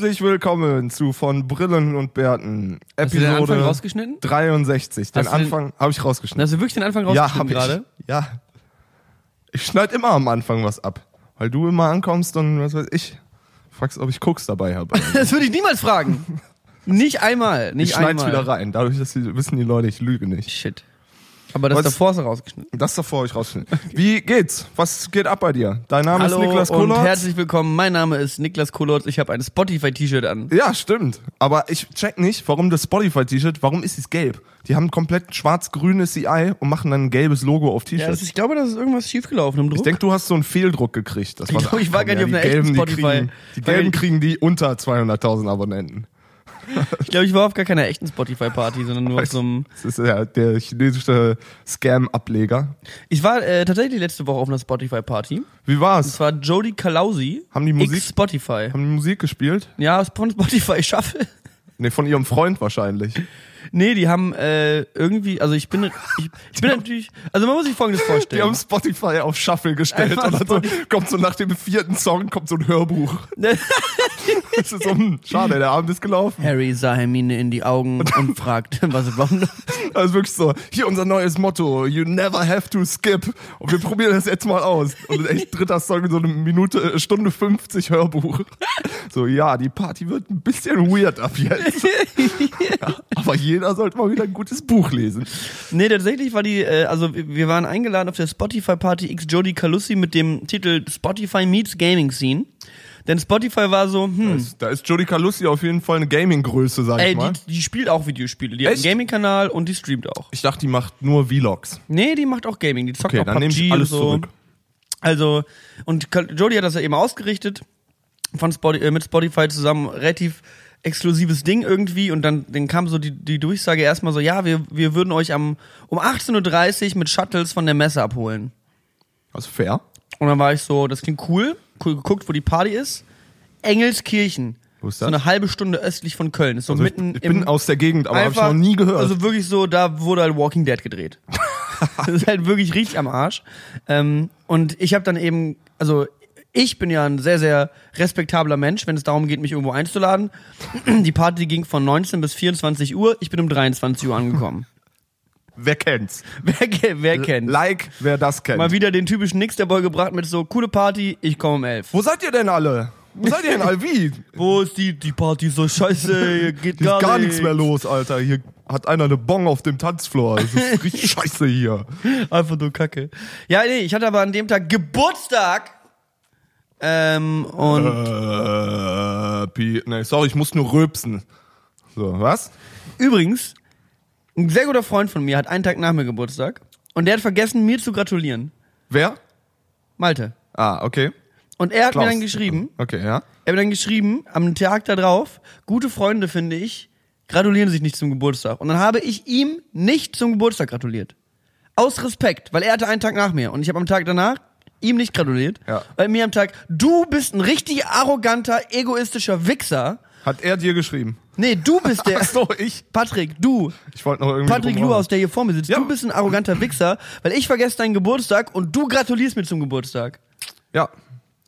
Herzlich willkommen zu von Brillen und Bärten. Hast du den Episode Anfang rausgeschnitten? 63. Den Hast du den- Anfang habe ich rausgeschnitten. Hast du wirklich den Anfang ja, rausgeschnitten hab gerade? ich. Ja. Ich schneide immer am Anfang was ab. Weil du immer ankommst und was weiß ich. Fragst, ob ich Koks dabei habe. Das würde ich niemals fragen. nicht einmal, Ich nicht schneide einmal. wieder rein. Dadurch dass die, wissen die Leute, ich lüge nicht. Shit. Aber das Was- davor ist er rausgeschnitten. Das davor ich rausschneiden. Wie geht's? Was geht ab bei dir? Dein Name Hallo ist Niklas und Kollotz. herzlich willkommen. Mein Name ist Niklas Kolotz. Ich habe ein Spotify-T-Shirt an. Ja, stimmt. Aber ich check nicht, warum das Spotify-T-Shirt, warum ist es gelb? Die haben komplett schwarz-grünes CI und machen dann ein gelbes Logo auf Ja, das, T-Shirts. ich glaube, das ist irgendwas schiefgelaufen im Druck. ich denke, du hast so einen Fehldruck gekriegt. Das Ich glaub, ich war gar nicht komm, auf die einer echten Gelben, die Spotify. Kriegen, die Gelben kriegen die unter 200.000 Abonnenten. Ich glaube, ich war auf gar keiner echten Spotify-Party, sondern nur auf so einem. Das ist ja der chinesische Scam-Ableger. Ich war äh, tatsächlich letzte Woche auf einer Spotify-Party. Wie war's? Das war Jody Kalausi. Haben die Musik- X Spotify. Haben die Musik gespielt? Ja, von Spotify Shuffle. Nee, von ihrem Freund wahrscheinlich. Nee, die haben äh, irgendwie, also ich bin, ich, ich bin natürlich, also man muss sich folgendes Die vorstellen. haben Spotify auf Shuffle gestellt Einfach und dann so, kommt so nach dem vierten Song kommt so ein Hörbuch. Das ist so, hm, schade, der Abend ist gelaufen. Harry sah Hermine in die Augen und fragt, was warum? Also wirklich so, hier unser neues Motto, you never have to skip. Und wir probieren das jetzt mal aus. Und echt dritter Song, so eine Minute, äh, Stunde 50 Hörbuch. So, ja, die Party wird ein bisschen weird ab jetzt. Ja, aber jeder sollte mal wieder ein gutes Buch lesen. Nee, tatsächlich war die, äh, also wir waren eingeladen auf der Spotify Party X Jody Calussi mit dem Titel Spotify Meets Gaming Scene. Denn Spotify war so, hm, Da ist Jodie Calussi auf jeden Fall eine Gaming-Größe, sag ey, ich mal. die, die spielt auch Videospiele. Die hat einen Echt? Gaming-Kanal und die streamt auch. Ich dachte, die macht nur Vlogs. Nee, die macht auch Gaming. Die zockt Okay, auch dann PUBG nehme ich alles und so. zurück. Also, und Jodie hat das ja eben ausgerichtet von Spotify, äh, mit Spotify zusammen, relativ exklusives Ding irgendwie und dann, dann kam so die, die Durchsage erstmal so, ja, wir, wir würden euch am, um 18.30 Uhr mit Shuttles von der Messe abholen. Also fair. Und dann war ich so, das klingt cool, cool geguckt, wo die Party ist. Engelskirchen. Wo ist So das? eine halbe Stunde östlich von Köln. Ist so Also ich, mitten ich bin im, aus der Gegend, aber habe ich noch nie gehört. Also wirklich so, da wurde halt Walking Dead gedreht. das ist halt wirklich richtig am Arsch. Ähm, und ich habe dann eben, also ich bin ja ein sehr, sehr respektabler Mensch, wenn es darum geht, mich irgendwo einzuladen. Die Party ging von 19 bis 24 Uhr. Ich bin um 23 Uhr angekommen. wer kennt's? wer, wer kennt? Like, wer das kennt. Mal wieder den typischen Nix der Boy gebracht mit so, coole Party, ich komme um 11. Wo seid ihr denn alle? Wo seid ihr denn alle? Wie? Wo ist die, die Party so scheiße, hier geht Hier gar, gar nichts mehr los, Alter. Hier hat einer eine Bong auf dem Tanzfloor. Das ist richtig scheiße hier. Einfach nur Kacke. Ja, nee, ich hatte aber an dem Tag Geburtstag. Ähm, und Äh, Pi, nee, sorry, ich muss nur rülpsen. So, was? übrigens, ein sehr guter Freund von mir hat einen Tag nach mir Geburtstag und der hat vergessen, mir zu gratulieren. Wer? Malte. Ah, okay. Und er hat Klaus. mir dann geschrieben, Okay, ja. er hat mir dann geschrieben, am Tag da drauf, gute Freunde, finde ich, gratulieren sich nicht zum Geburtstag. Und dann habe ich ihm nicht zum Geburtstag gratuliert. Aus Respekt, weil er hatte einen Tag nach mir und ich habe am Tag danach ihm nicht gratuliert. Ja. Weil mir am Tag, du bist ein richtig arroganter, egoistischer Wichser. Hat er dir geschrieben? Nee, du bist der. Ach so, ich. Patrick, du. Ich wollte noch irgendwie. Patrick Luhaus, der hier vor mir sitzt. Ja. Du bist ein arroganter Wichser, weil ich vergesse deinen Geburtstag und du gratulierst mir zum Geburtstag. Ja.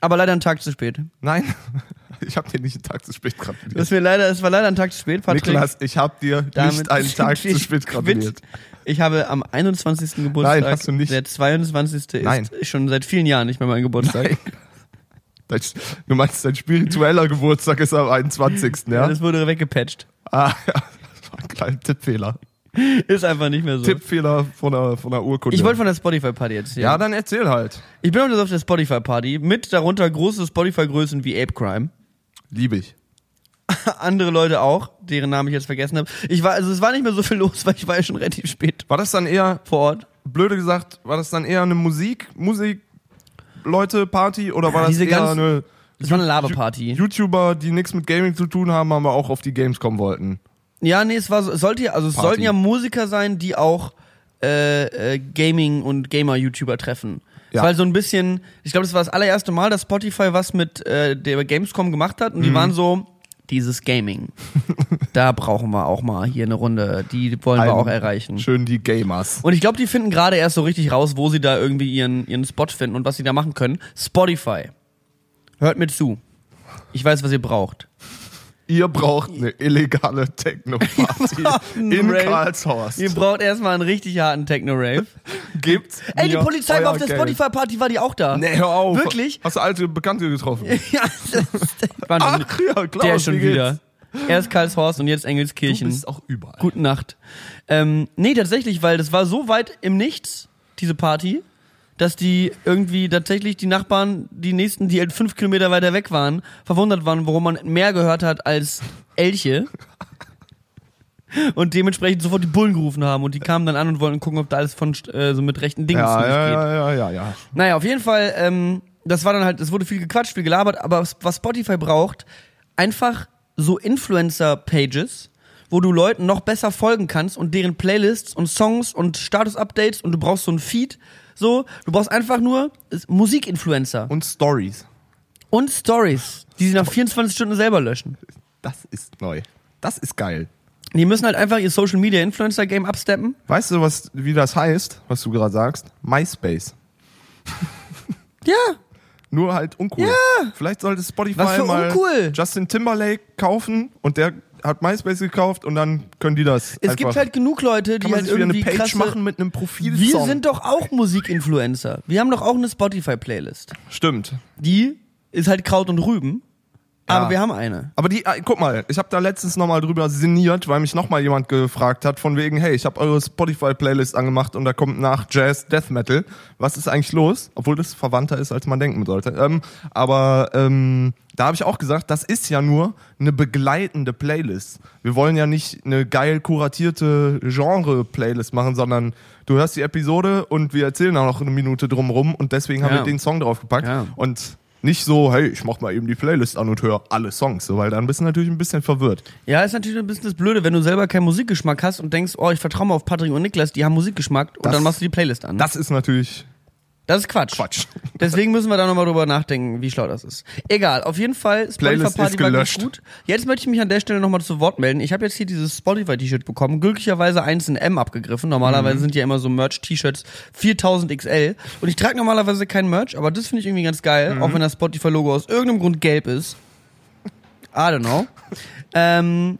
Aber leider einen Tag zu spät. Nein. Ich habe dir nicht einen Tag zu spät gratuliert. Das, mir leider, es war leider ein Tag zu spät, Patrick. Niklas, ich habe dir nicht einen Tag zu spät gratuliert. Ich habe am 21. Geburtstag. Nein, hast du nicht. Der 22. ist Nein. schon seit vielen Jahren nicht mehr mein Geburtstag. Nein. Du meinst, dein spiritueller Geburtstag ist am 21. Ja? Das wurde weggepatcht. Ah, ja. Das war ein kleiner Tippfehler. Ist einfach nicht mehr so. Tippfehler von der, von der Urkunde. Ich wollte von der Spotify-Party erzählen. ja, dann erzähl halt. Ich bin heute auf der Spotify-Party mit darunter große Spotify-Größen wie Ape Crime. Liebe ich. Andere Leute auch, deren Namen ich jetzt vergessen habe. Ich war, also es war nicht mehr so viel los, weil ich war ja schon relativ spät War das dann eher, vor Ort. blöde gesagt, war das dann eher eine Musik, Musik, Leute, Party oder war das diese eher ganzen- eine Es war eine Laberparty. YouTuber, die nichts mit Gaming zu tun haben, aber auch auf die Games kommen wollten? Ja, nee, es war so, es sollte ja, also es Party. sollten ja Musiker sein, die auch äh, äh, Gaming und Gamer-YouTuber treffen. Ja. halt so ein bisschen, ich glaube, das war das allererste Mal, dass Spotify was mit äh, der Gamescom gemacht hat Mhm. und die waren so, dieses Gaming, da brauchen wir auch mal hier eine Runde, die wollen wir Ein- auch erreichen. Schön die Gamers. Und ich glaube, die finden gerade erst so richtig raus, wo sie da irgendwie ihren, ihren Spot finden und was sie da machen können. Spotify. Hört mir zu. Ich weiß, was ihr braucht. Ihr braucht eine illegale Techno-Party in Rave. Karlshorst. Ihr braucht erstmal einen richtig harten Techno-Rave. Gibt's Ey, die Polizei war auf der. Spotify-Party, war die auch da? Nee, hör auf. Wirklich? Hast du alte Bekannte getroffen? Ja, das war Ach ja, Klaus, der schon wieder. Erst Karlshorst und jetzt Du Engelskirchen. bist auch überall. Gute Nacht. Ähm, nee, tatsächlich, weil das war so weit im Nichts, diese Party, dass die irgendwie tatsächlich die Nachbarn, die nächsten, die halt fünf Kilometer weiter weg waren, verwundert waren, warum man mehr gehört hat als Elche. Und dementsprechend sofort die Bullen gerufen haben und die kamen dann an und wollten gucken, ob da alles von äh, so mit rechten Dingen Ja, ja, ja, ja, ja, ja. Naja, auf jeden Fall, ähm, das war dann halt, es wurde viel gequatscht, viel gelabert, aber was- was Spotify braucht, einfach so Influencer-Pages, wo du Leuten noch besser folgen kannst und deren Playlists und Songs und Status-Updates und du brauchst so ein Feed, so, du brauchst einfach nur es- Musikinfluencer Und Stories. und Stories, die sie nach 24 Stunden selber löschen. Das ist neu. Das ist geil. Die müssen halt einfach ihr Social-Media-Influencer-Game absteppen. Weißt du, was, wie das heißt, was du gerade sagst? MySpace. Ja, Nur halt uncool. Ja. Vielleicht sollte Spotify mal uncool? Justin Timberlake kaufen und der hat MySpace gekauft und dann können die das. es einfach, gibt halt genug Leute, die halt wieder eine irgendwie Page krasse, machen mit einem Profilsong. Wir sind doch auch Musikinfluencer. Wir haben doch auch eine Spotify-Playlist. Stimmt. Die ist halt Kraut und Rüben. Aber wir haben eine. Aber die, äh, guck mal, ich habe da letztens nochmal drüber sinniert, weil mich nochmal jemand gefragt hat, von wegen, hey, ich habe eure Spotify-Playlist angemacht und da kommt nach Jazz Death Metal. Was ist eigentlich los? Obwohl das verwandter ist, als man denken sollte. Ähm, aber ähm, da habe ich auch gesagt, das ist ja nur eine begleitende Playlist. Wir wollen ja nicht eine geil kuratierte Genre-Playlist machen, sondern du hörst die Episode und wir erzählen auch noch eine Minute drumrum und deswegen haben Ja. wir den Song draufgepackt. Ja. Und nicht so, hey, ich mach mal eben die Playlist an und höre alle Songs, so, weil dann bist du natürlich ein bisschen verwirrt. Ja, ist natürlich ein bisschen das Blöde, wenn du selber keinen Musikgeschmack hast und denkst, oh, ich vertraue mal auf Patrick und Niklas, die haben Musikgeschmack und Das- dann machst du die Playlist an. Das ist natürlich Das ist Quatsch. Quatsch. Deswegen müssen wir da nochmal drüber nachdenken, wie schlau das ist. Egal, auf jeden Fall, Playlist Spotify-Party ist war ganz gut. Jetzt möchte ich mich an der Stelle nochmal zu Wort melden. Ich habe jetzt hier dieses Spotify-T-Shirt bekommen, glücklicherweise eins in M abgegriffen. Normalerweise Mhm. sind ja immer so Merch-T-Shirts 4000 XL. Und ich trage normalerweise kein Merch, aber das finde ich irgendwie ganz geil, Mhm. auch wenn das Spotify-Logo aus irgendeinem Grund gelb ist. I don't know. ähm,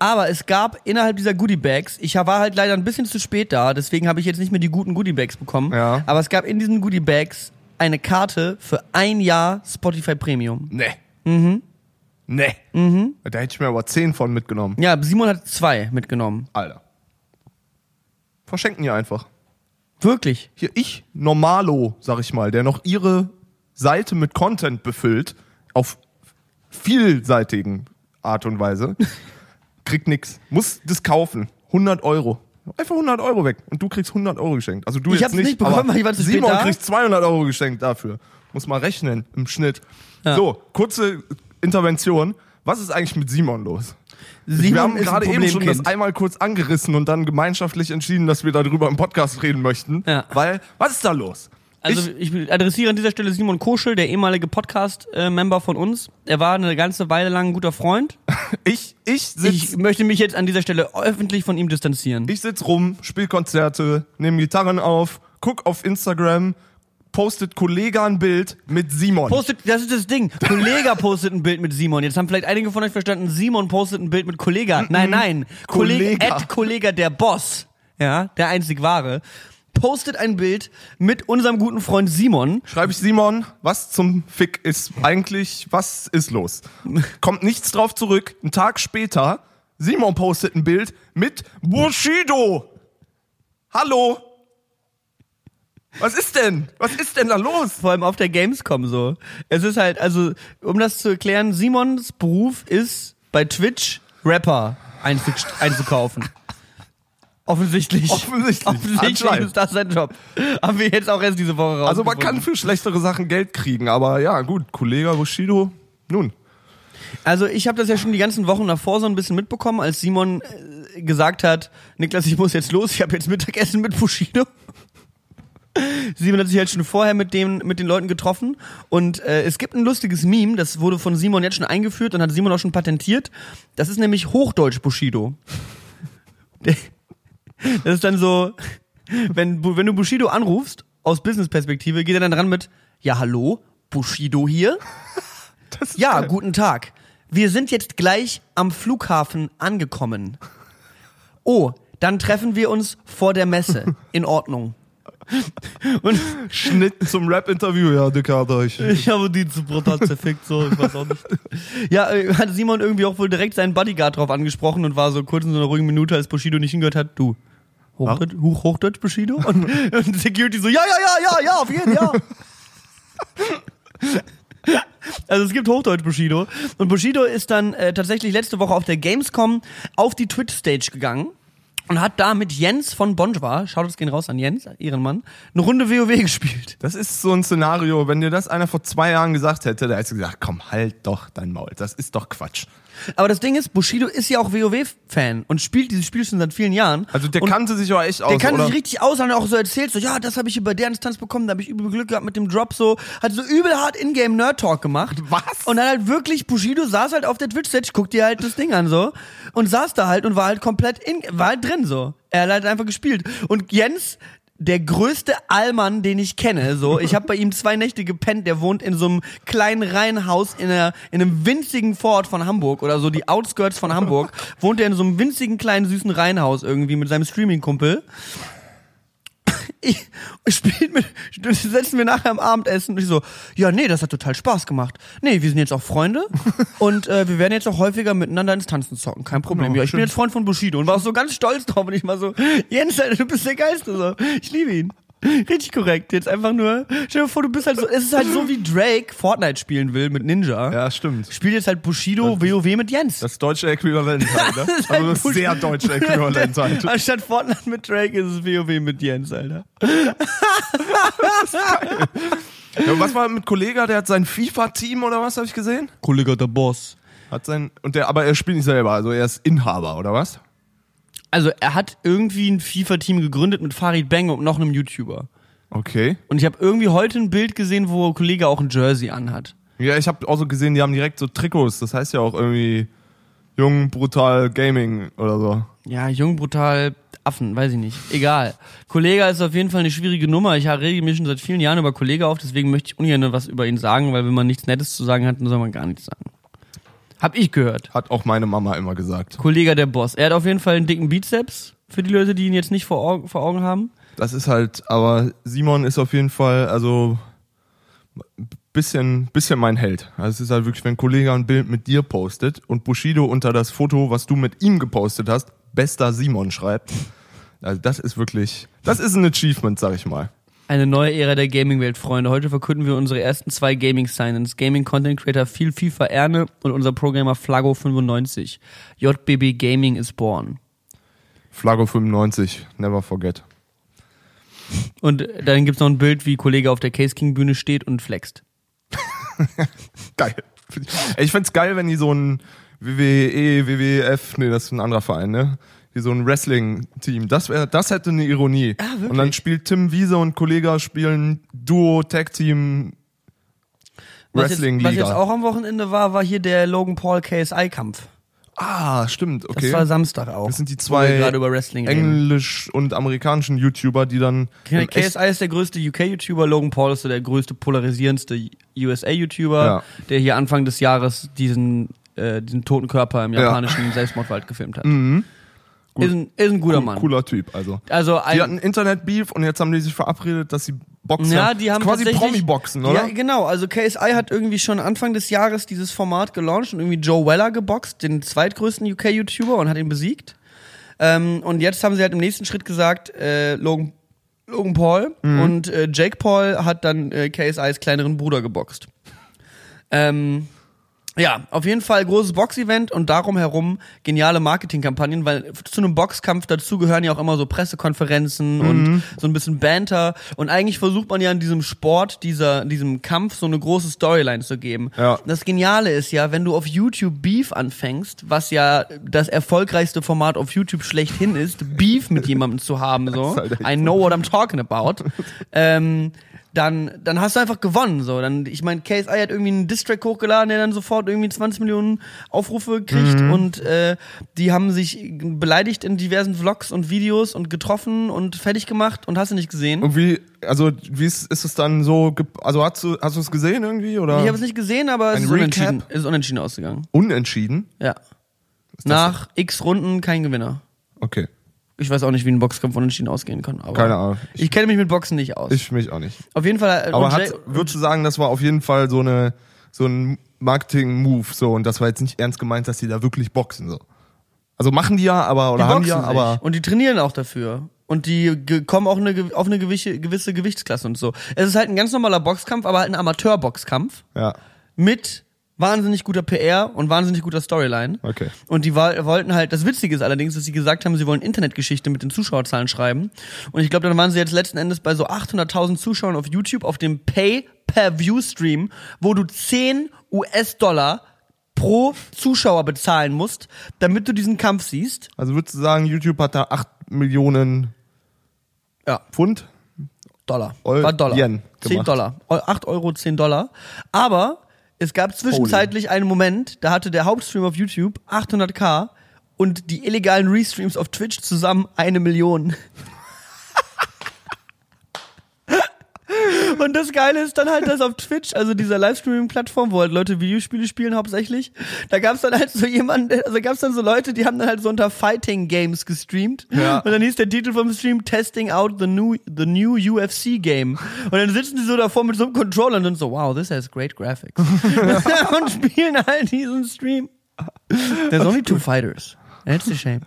aber es gab innerhalb dieser Goodie-Bags, ich war halt leider ein bisschen zu spät da, deswegen habe ich jetzt nicht mehr die guten Goodie-Bags bekommen. Ja. Aber es gab in diesen Goodie-Bags eine Karte für ein Jahr Spotify Premium. Nee. Mhm. Nee. Mhm. Da hätte ich mir aber zehn von mitgenommen. Ja, Simon hat zwei mitgenommen. Alter. Verschenken die einfach. Wirklich. Hier, ich, Normalo, sag ich mal, der noch ihre Seite mit Content befüllt, auf vielseitigen Art und Weise, kriegt nix. Muss das kaufen. 100 Euro. Einfach 100 Euro weg. Und du kriegst 100 Euro geschenkt. Also du Ich jetzt hab's nicht bekommen, aber weil ich war zu spät Simon da. kriegt 200 Euro geschenkt dafür. Muss mal rechnen im Schnitt. Ja. So, kurze Intervention. Was ist eigentlich mit Simon los? Simon wir haben gerade eben schon das einmal kurz angerissen und dann gemeinschaftlich entschieden, dass wir darüber im Podcast reden möchten. Ja. Weil, was ist da los? Also ich, adressiere an dieser Stelle Simon Koschel, der ehemalige Podcast-Member von uns. Er war eine ganze Weile lang ein guter Freund. Ich, ich, ich Ich sitz, möchte mich jetzt an dieser Stelle öffentlich von ihm distanzieren. ich sitz rum, spiel Konzerte, nehme Gitarren auf, guck auf Instagram, postet Kollege ein Bild mit Simon. Postet, das ist das Ding. Kollega postet ein Bild mit Simon. Jetzt haben vielleicht einige von euch verstanden, Simon postet ein Bild mit Kollega. Nein, nein. Kollege, Kollega. Kollega der Boss. Ja, der einzig wahre. Postet ein Bild mit unserem guten Freund Simon. Schreibe ich Simon, was zum Fick ist eigentlich, was ist los? Kommt nichts drauf zurück. Ein Tag später, Simon postet ein Bild mit Bushido. Hallo? Was ist denn? Was ist denn da los? Vor allem auf der Gamescom so. Es ist halt, also, um das zu erklären, Simons Beruf ist bei Twitch Rapper einzuk einzukaufen. Offensichtlich. Offensichtlich. Offensichtlich ist das sein Job. Haben wir jetzt auch erst diese Woche raus. Also man kann für schlechtere Sachen Geld kriegen, aber ja, gut, Kollege Bushido, nun. Also ich habe das ja schon die ganzen Wochen davor so ein bisschen mitbekommen, als Simon äh, gesagt hat, Niklas, ich muss jetzt los, ich habe jetzt Mittagessen mit Bushido. Simon hat sich halt schon vorher mit, dem, mit den Leuten getroffen und äh, es gibt ein lustiges Meme, das wurde von Simon jetzt schon eingeführt und hat Simon auch schon patentiert. Das ist nämlich Hochdeutsch Bushido. Der- Das ist dann so, wenn, wenn du Bushido anrufst, aus Business-Perspektive, geht er dann dran mit, ja hallo, Bushido hier? Ja, geil. guten Tag. wir sind jetzt gleich am Flughafen angekommen. Oh, dann treffen wir uns vor der Messe. In Ordnung. Und Schnitt zum Rap-Interview, ja, Dicker hat euch. ich habe die zu brutal zerfickt, so, ich weiß auch nicht. Ja, äh, hat Simon irgendwie auch wohl direkt seinen Bodyguard drauf angesprochen und war so kurz in so einer ruhigen Minute, als Bushido nicht hingehört hat, du. Hochdeutsch, Hoch, Hochdeutsch Bushido? Und, und Security so, ja, ja, ja, ja, ja, auf jeden Fall, ja. Also es gibt Hochdeutsch Bushido. Und Bushido ist dann äh, tatsächlich letzte Woche auf der Gamescom auf die Twitch-Stage gegangen und hat da mit Jens von Bonjwa, schaut es gehen raus an Jens, ihren Mann, eine Runde WoW gespielt. Das ist so ein Szenario, wenn dir das einer vor zwei Jahren gesagt hätte, da hättest du gesagt, komm, halt doch dein Maul. Das ist doch Quatsch. Aber das Ding ist, Bushido ist ja auch WoW-Fan und spielt dieses Spiel schon seit vielen Jahren. Also der und kannte sich aber echt aus, Der kann oder? sich richtig aus, hat auch so erzählt, so, ja, das habe ich über der Instanz bekommen, da habe ich übel Glück gehabt mit dem Drop, so, hat so übel hart Ingame Nerd Talk gemacht. Was? Und dann halt wirklich, Bushido saß halt auf der Twitch-Stage, guckt dir halt das Ding an, so, und saß da halt und war halt komplett in, war halt drin, so. Er hat halt einfach gespielt. Und Jens, der größte Allmann, den ich kenne, so, ich habe bei ihm zwei Nächte gepennt, der wohnt in so einem kleinen Reihenhaus in, einer, in einem winzigen Vorort von Hamburg oder so, die Outskirts von Hamburg, wohnt er in so einem winzigen kleinen süßen Reihenhaus irgendwie mit seinem Streaming-Kumpel ich, ich spielt mit, setzen wir nachher am Abendessen und ich so, ja, nee, das hat total Spaß gemacht. Nee, wir sind jetzt auch Freunde und äh, wir werden jetzt auch häufiger miteinander ins Tanzen zocken, kein Problem. Genau, ja, ich bin schön. jetzt Freund von Bushido und war auch so ganz stolz drauf und ich mal so, Jens, Alter, du bist der Geiste, so. Ich liebe ihn. Richtig korrekt. Jetzt einfach nur, stell dir vor, du bist halt so, es ist halt so wie Drake Fortnite spielen will mit Ninja. Ja, stimmt. Spielt jetzt halt Bushido WoW mit Jens. Das deutsche Äquivalent halt, ne? ist halt Also das sehr deutsche Äquivalent halt. Anstatt Fortnite mit Drake ist es WoW mit Jens, Alter. Ja, und was war mit Kollega, der hat sein FIFA-Team oder was, habe ich gesehen? Kollege der Boss. Hat sein, und der, aber er spielt nicht selber, also er ist Inhaber, oder was? Also er hat irgendwie ein FIFA-Team gegründet mit Farid Bang und noch einem YouTuber. Okay. Und ich habe irgendwie heute ein Bild gesehen, wo ein Kollege auch ein Jersey anhat. Ja, ich habe auch so gesehen, die haben direkt so Trikots, das heißt ja auch irgendwie Jung, Brutal Gaming oder so. Ja, jung, brutal, Affen, weiß ich nicht. Egal. Kollega ist auf jeden Fall eine schwierige Nummer. Ich rege mich schon seit vielen Jahren über Kollega auf, deswegen möchte ich ungern was über ihn sagen, weil wenn man nichts Nettes zu sagen hat, dann soll man gar nichts sagen. Hab ich gehört. Hat auch meine Mama immer gesagt. Kollega der Boss. Er hat auf jeden Fall einen dicken Bizeps, für die Leute, die ihn jetzt nicht vor Augen, vor Augen haben. Das ist halt, aber Simon ist auf jeden Fall, also bisschen, bisschen mein Held. Also es ist halt wirklich, wenn ein Kollege ein Bild mit dir postet und Bushido unter das Foto, was du mit ihm gepostet hast, bester Simon schreibt. Also das ist wirklich, das ist ein Achievement, sag ich mal. Eine neue Ära der Gaming-Welt, Freunde. Heute verkünden wir unsere ersten zwei Gaming-Signings. Gaming-Content-Creator Viel FIFA Erne und unser Programmer Flago95. JBB Gaming is born. Flago 95, never forget. Und dann gibt's noch ein Bild, wie Kollege auf der Case King Bühne steht und flext. Geil. Ich find's geil, wenn die so ein WWE, WWF, nee, das ist ein anderer Verein, ne? Wie so ein Wrestling-Team. Das wäre, das hätte eine Ironie. Ah, wirklich? und dann spielt Tim Wiese und Kollega spielen Duo, Tag-Team, Was jetzt, was jetzt Wrestling-Liga. auch am Wochenende war, war hier der Logan Paul KSI-Kampf. Ah, stimmt, okay. Das war Samstag auch. Das sind die zwei gerade über Wrestling reden. englisch- und amerikanischen YouTuber, die dann. KSI ist der größte UK-YouTuber, Logan Paul ist so der größte polarisierendste USA-YouTuber, Ja. der hier Anfang des Jahres diesen, äh, diesen toten Körper im Ja. japanischen Selbstmordwald gefilmt hat. Mhm. Gut. Ist, ein, ist ein guter Cool- Mann. Cooler Typ, also. Also Die hatten ein, Internet-Beef und jetzt haben die sich verabredet, dass sie boxen. ja, die haben quasi Promi-Boxen, oder? Ja, genau. Also KSI hat irgendwie schon Anfang des Jahres dieses Format gelauncht und irgendwie Joe Weller geboxt, den zweitgrößten UK-YouTuber und hat ihn besiegt. Ähm, und jetzt haben sie halt im nächsten Schritt gesagt, äh, Logan, Logan Paul Mhm. und äh, Jake Paul hat dann äh, KSIs kleineren Bruder geboxt. Ähm, ja, auf jeden Fall großes Boxevent und darum herum geniale Marketingkampagnen, weil zu einem Boxkampf dazu gehören ja auch immer so Pressekonferenzen Mhm. und so ein bisschen Banter und eigentlich versucht man ja in diesem Sport, dieser, diesem Kampf so eine große Storyline zu geben. Ja. Das Geniale ist ja, wenn du auf YouTube Beef anfängst, was ja das erfolgreichste Format auf YouTube schlechthin ist, Beef mit jemandem zu haben, so. halt I know what I'm talking about. ähm, dann, dann hast du einfach gewonnen. So, dann, ich meine, KSI hat irgendwie einen Distrack hochgeladen, der dann sofort irgendwie 20 Millionen Aufrufe kriegt Mhm. und äh, die haben sich beleidigt in diversen Vlogs und Videos und getroffen und fertig gemacht und hast du nicht gesehen. Irgendwie, also wie ist, ist es dann so, also hast du, hast du es gesehen irgendwie oder Ich habe es nicht gesehen, aber es Ein ist unentschieden, ist unentschieden ausgegangen. unentschieden? Ja. Nach x Runden kein Gewinner. Okay, Ich weiß auch nicht, wie ein Boxkampf unentschieden ausgehen kann. Aber keine Ahnung. Ich, kenne mich mit Boxen nicht aus. Ich mich auch nicht. Auf jeden Fall. äh, Aber hat, würdest du sagen, das war auf jeden Fall so eine, so ein Marketing-Move, so, und das war jetzt nicht ernst gemeint, dass die da wirklich boxen, so. Also machen die ja, aber, oder die haben die ja, sich. aber, Und die trainieren auch dafür. Und die kommen auch eine, auf eine gewisse, gewisse Gewichtsklasse und so. Es ist halt ein ganz normaler Boxkampf, aber halt ein Amateurboxkampf ja, mit wahnsinnig guter PR und wahnsinnig guter Storyline. okay. Und die wollten halt, das Witzige ist allerdings, dass sie gesagt haben, sie wollen Internetgeschichte mit den Zuschauerzahlen schreiben. Und ich glaube, dann waren sie jetzt letzten Endes bei so 800.000 Zuschauern auf YouTube auf dem Pay-Per-View-Stream, wo du 10 US-Dollar pro Zuschauer bezahlen musst, damit du diesen Kampf siehst. Also würdest du sagen, YouTube hat da 8 Millionen Ja, Pfund? Dollar. Eu- War Dollar. Yen 10 gemacht. Dollar. Eu- 8 Euro, 10 Dollar. Aber es gab zwischenzeitlich einen Moment, da hatte der Hauptstream auf YouTube 800k und die illegalen Restreams auf Twitch zusammen eine Million. Und das Geile ist dann halt, dass auf Twitch, also dieser Livestreaming-Plattform, wo halt Leute Videospiele spielen hauptsächlich, da gab's dann halt so jemanden, also gab's dann so Leute, die haben dann halt so unter Fighting Games gestreamt. Ja. Und dann hieß der Titel vom Stream Testing out the new, the new UFC Game. Und dann sitzen die so davor mit so einem Controller und sind so, wow, this has great graphics. und spielen halt diesen Stream. There's only two fighters. That's a shame.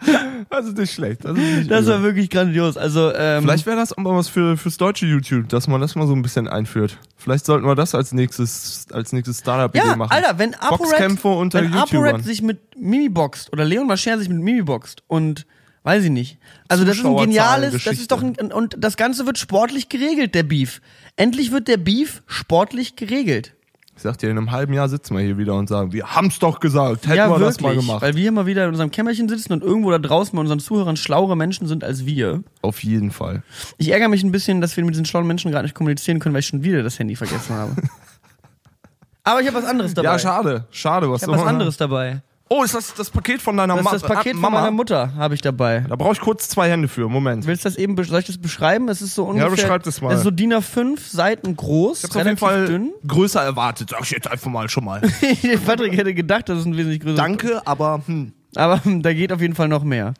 Das ist nicht schlecht. Das, ist nicht Das war wirklich grandios. Also, ähm, Vielleicht wäre das auch mal was für, fürs deutsche YouTube, dass man das mal so ein bisschen einführt. Vielleicht sollten wir das als nächstes, als nächstes Startup-Idee Ja, machen. Alter, wenn ApoRed, unter wenn YouTubern. ApoRed sich mit Mimi boxt oder Leon Mascher sich mit Mimi boxt und weiß ich nicht. Also das ist ein geniales, das ist doch ein, und das Ganze wird sportlich geregelt, der Beef. Endlich wird der Beef sportlich geregelt. Ich sag dir, in einem halben Jahr sitzen wir hier wieder und sagen, wir haben's doch gesagt, hätten wir das mal gemacht. weil wir mal wieder in unserem Kämmerchen sitzen und irgendwo da draußen bei unseren Zuhörern schlauere Menschen sind als wir. Auf jeden Fall. Ich ärgere mich ein bisschen, dass wir mit diesen schlauen Menschen gerade nicht kommunizieren können, weil ich schon wieder das Handy vergessen habe. Aber ich habe was anderes dabei. Ja, schade. Schade, was ich habe was anderes dabei. Oh, ist das das Paket von deiner Das Ma ist das Paket von Mama? meiner Mutter, habe ich dabei. Da brauche ich kurz zwei Hände für. Moment. Willst du das eben, be- soll ich das beschreiben? Es ist so ungefähr. beschreib das mal. Es ist so DIN A5 Seiten groß, Ich hab's auf jeden relativ Fall dünn. größer erwartet, sag ich jetzt einfach mal schon mal. Patrick hätte gedacht, das ist ein wesentlich größeres. Danke, aber hm. Aber hm, da geht auf jeden Fall noch mehr.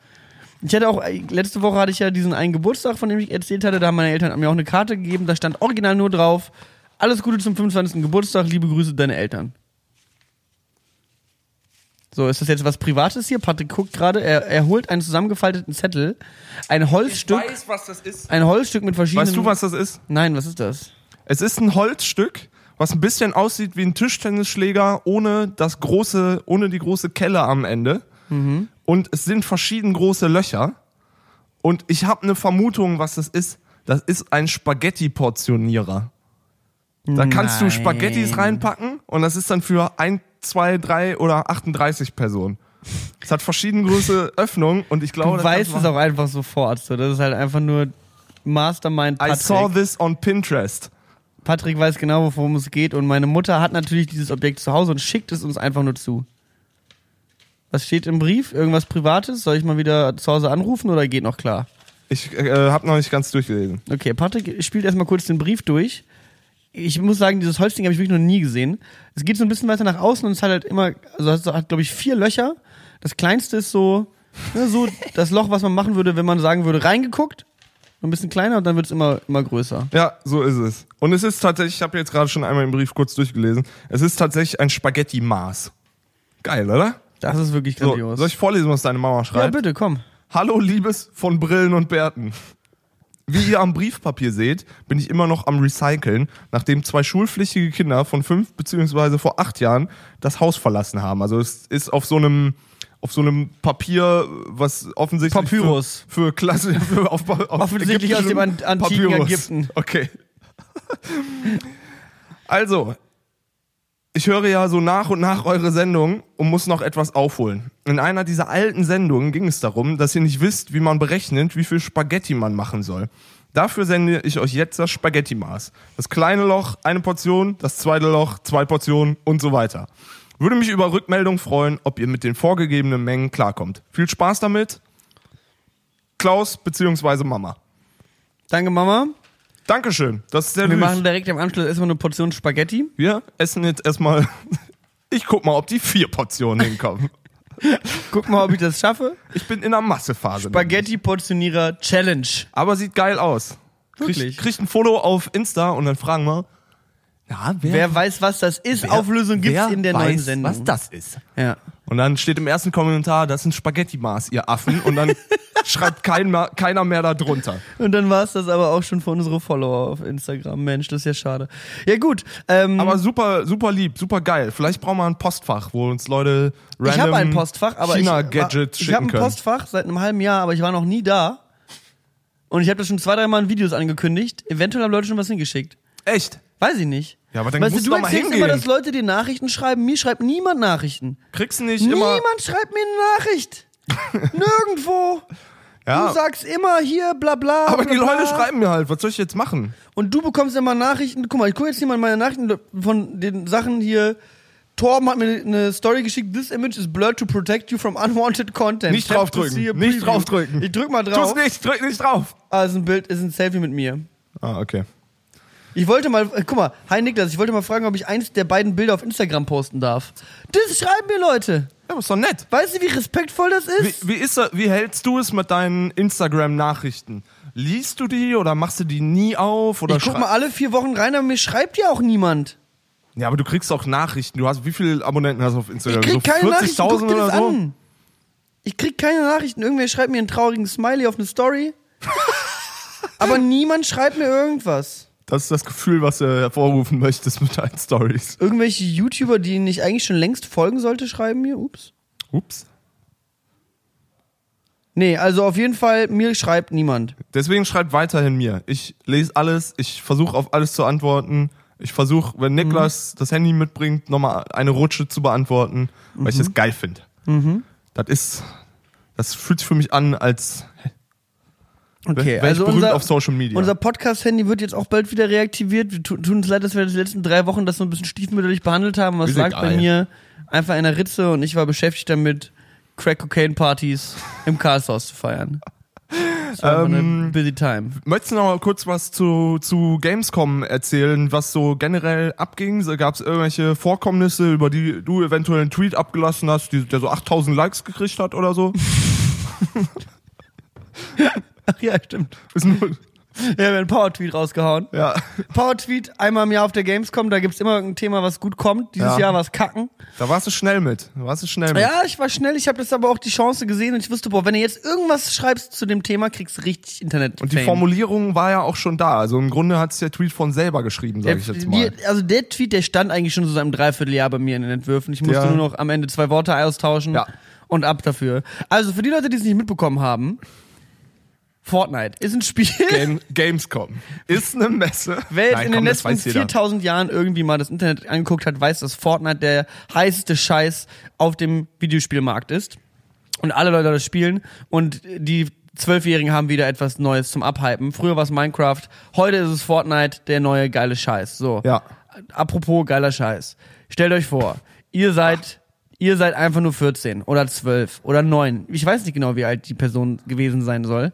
Ich hatte auch, äh, letzte Woche hatte ich ja diesen einen Geburtstag, von dem ich erzählt hatte. Da haben meine Eltern mir auch eine Karte gegeben. Da stand original nur drauf: Alles Gute zum 25. Geburtstag, liebe Grüße, deine Eltern. So, ist das jetzt was Privates hier? Patrick guckt gerade, er, er holt einen zusammengefalteten Zettel, ein Holzstück, was das ist. ein Holzstück mit verschiedenen. Weißt du, was das ist? Nein, was ist das? Es ist ein Holzstück, was ein bisschen aussieht wie ein Tischtennisschläger ohne das große, ohne die große Kelle am Ende. Mhm. Und es sind verschieden große Löcher. Und ich habe eine Vermutung, was das ist. Das ist ein Spaghetti-Portionierer. Da kannst du Nein. Spaghettis reinpacken und das ist dann für ein, zwei, drei oder 38 Personen. Es hat verschiedene große Öffnungen und ich glaube, Du weißt es auch einfach sofort. So. Das ist halt einfach nur Mastermind I Patrick. saw this on Pinterest. Patrick weiß genau, worum es geht. Und meine Mutter hat natürlich dieses Objekt zu Hause und schickt es uns einfach nur zu. Was steht im Brief? Irgendwas Privates? Soll ich mal wieder zu Hause anrufen oder geht noch klar? Ich äh, habe noch nicht ganz durchgelesen. Okay, Patrick spielt erstmal kurz den Brief durch. Ich muss sagen, dieses Holzding habe ich wirklich noch nie gesehen. Es geht so ein bisschen weiter nach außen und es hat halt immer, also es hat, glaube ich, vier Löcher. Das kleinste ist so, ne, so das Loch, was man machen würde, wenn man sagen würde, reingeguckt. Ein bisschen kleiner und dann wird es immer, immer größer. Ja, so ist es. Und es ist tatsächlich, ich habe jetzt gerade schon einmal im Brief kurz durchgelesen, es ist tatsächlich ein Spaghetti-Maß. Geil, oder? Das ist wirklich So, grandios. soll ich vorlesen, was deine Mama ja, schreibt? bitte, komm. Hallo, Liebes von Brillen und Bärten. Wie ihr am Briefpapier seht, bin ich immer noch am Recyceln, nachdem zwei schulpflichtige Kinder von fünf beziehungsweise vor acht Jahren das Haus verlassen haben. Also es ist auf so einem auf so einem Papier, was offensichtlich Papyrus. für, für Klasse für auf, auf Offensichtlich aus dem antiken Papyrus. Ägypten. Okay. Also, ich höre ja so nach und nach eure Sendung und muss noch etwas aufholen. In einer dieser alten Sendungen ging es darum, dass ihr nicht wisst, wie man berechnet, wie viel Spaghetti man machen soll. Dafür sende ich euch jetzt das Spaghetti-Maß. Das kleine Loch, eine Portion, das zweite Loch, zwei Portionen und so weiter. Würde mich über Rückmeldung freuen, ob ihr mit den vorgegebenen Mengen klarkommt. Viel Spaß damit. Klaus bzw. Mama. Danke, Mama. Dankeschön. Das ist sehr Wir lieb. machen direkt im Anschluss erstmal eine Portion Spaghetti. Wir essen jetzt erstmal. Ich guck mal, ob die vier Portionen hinkommen. Guck mal, ob ich das schaffe. Ich bin in der Massephase. Spaghetti-Portionierer Challenge. Aber sieht geil aus. Wirklich? Krieg, krieg ein Foto auf Insta und dann fragen wir, ja, wer, Wer weiß, was das ist? wer- Auflösung gibt's in der weiß, neuen Sendung. was das ist. Ja. Und dann steht im ersten Kommentar, das ist ein Spaghetti-Maß, ihr Affen. Und dann schreibt kein, keiner mehr da drunter. Und dann war es das aber auch schon für unsere Follower auf Instagram. Mensch, das ist ja schade. Ja gut, ähm, Aber super, super lieb, super geil. Vielleicht brauchen wir ein Postfach, wo uns Leute random ich habe ein Postfach, aber ich, China-Gadgets ich schicken habe ein. Postfach seit einem halben Jahr, aber ich war noch nie da. Und ich habe das schon zwei, dreimal in Videos angekündigt. Eventuell haben Leute schon was hingeschickt. Echt? Weiß ich nicht. Ja, aber dann weißt musst du, du erzählst hingehen. immer, dass Leute dir Nachrichten schreiben. Mir schreibt niemand Nachrichten. Kriegst du nicht immer. Niemand schreibt mir eine Nachricht. Nirgendwo. Ja. Du sagst immer hier, bla bla. aber bla, die bla. Leute schreiben mir halt, was soll ich jetzt machen? Und du bekommst immer Nachrichten. Guck mal, ich gucke jetzt hier mal meine Nachrichten von den Sachen hier. Torben hat mir eine Story geschickt. This image is blurred to protect you from unwanted content. Nicht Tap draufdrücken. Nicht draufdrücken. Ich drück mal drauf. Tu's nicht, drück nicht drauf. Ah, ist ein Bild, ist ein Selfie mit mir. Ah, okay. Ich wollte mal, äh, guck mal, hi Niklas, ich wollte mal fragen, ob ich eins der beiden Bilder auf Instagram posten darf. Das schreiben mir Leute. Ja, aber ist doch nett. Weißt du, wie respektvoll das Wie, ist? wie, ist, er- wie hältst du es mit deinen Instagram-Nachrichten? Liest du die oder machst du die nie auf? Oder ich guck schrei- mal alle vier Wochen rein, aber mir schreibt ja auch niemand. Ja, aber du kriegst auch Nachrichten. Du hast, wie viele Abonnenten hast du auf Ich Instagram? krieg so keine Nachrichten, guck 40.000 dir oder das so? an. Ich krieg keine Nachrichten. Irgendwer schreibt mir einen traurigen Smiley auf eine Story. aber niemand schreibt mir irgendwas. Das ist das Gefühl, was du hervorrufen möchtest mit deinen Stories. Irgendwelche YouTuber, denen ich eigentlich schon längst folgen sollte, schreiben mir. Ups. Ups. Nee, also auf jeden Fall, mir schreibt niemand. Deswegen schreib weiterhin mir. Ich lese alles, ich versuche auf alles zu antworten. Ich versuche, wenn Niklas Mhm. das Handy mitbringt, nochmal eine Rutsche zu beantworten, weil Mhm. ich das geil finde. Das ist, das fühlt sich für mich an, als Okay, wär also unser, auf Social Media. unser Podcast-Handy wird jetzt auch bald wieder reaktiviert. Wir tu- tun uns leid, dass wir die letzten drei Wochen das so ein bisschen stiefmütterlich behandelt haben. Was lag bei mir einfach in der Ritze und ich war beschäftigt damit, Crack-Cocaine-Partys im Karlshaus zu feiern. Das war Ähm, busy time. Möchtest du noch mal kurz was zu, zu Gamescom erzählen, was so generell abging? Gab es irgendwelche Vorkommnisse, über die du eventuell einen Tweet abgelassen hast, die, der so 8000 Likes gekriegt hat oder so? Ach ja, stimmt. Ist nur, Ja, wir haben einen Power-Tweet rausgehauen. ja. Power-Tweet einmal im Jahr auf der Gamescom, da gibt's immer irgendein Thema, was gut kommt. Dieses Ja. Jahr war's kacken. Da warst du schnell mit. Da warst du schnell mit. Ja, ich war schnell, ich habe das aber auch die Chance gesehen und ich wusste, boah, wenn du jetzt irgendwas schreibst zu dem Thema, kriegst du richtig Internet. Und die Formulierung war ja auch schon da. Also im Grunde hat es der Tweet von selber geschrieben, sage ich jetzt mal. die, also der Tweet, der stand eigentlich schon so seit einem Dreivierteljahr bei mir in den Entwürfen. Ich musste Ja. nur noch am Ende zwei Worte austauschen Ja. und ab dafür. Also für die Leute, die es nicht mitbekommen haben, Fortnite ist ein Spiel. Game, Gamescom ist eine Messe. Wer jetzt Nein, in komm, den letzten weiß jeder. 4000 Jahren irgendwie mal das Internet angeguckt hat, weiß, dass Fortnite der heißeste Scheiß auf dem Videospielmarkt ist. Und alle Leute das spielen und die Zwölfjährigen haben wieder etwas Neues zum Abhypen. Früher war es Minecraft, heute ist es Fortnite, der neue geile Scheiß. So. Ja. Apropos geiler Scheiß. Stellt euch vor, ihr seid, ihr seid einfach nur 14 oder 12 oder 9. Ich weiß nicht genau, wie alt die Person gewesen sein soll.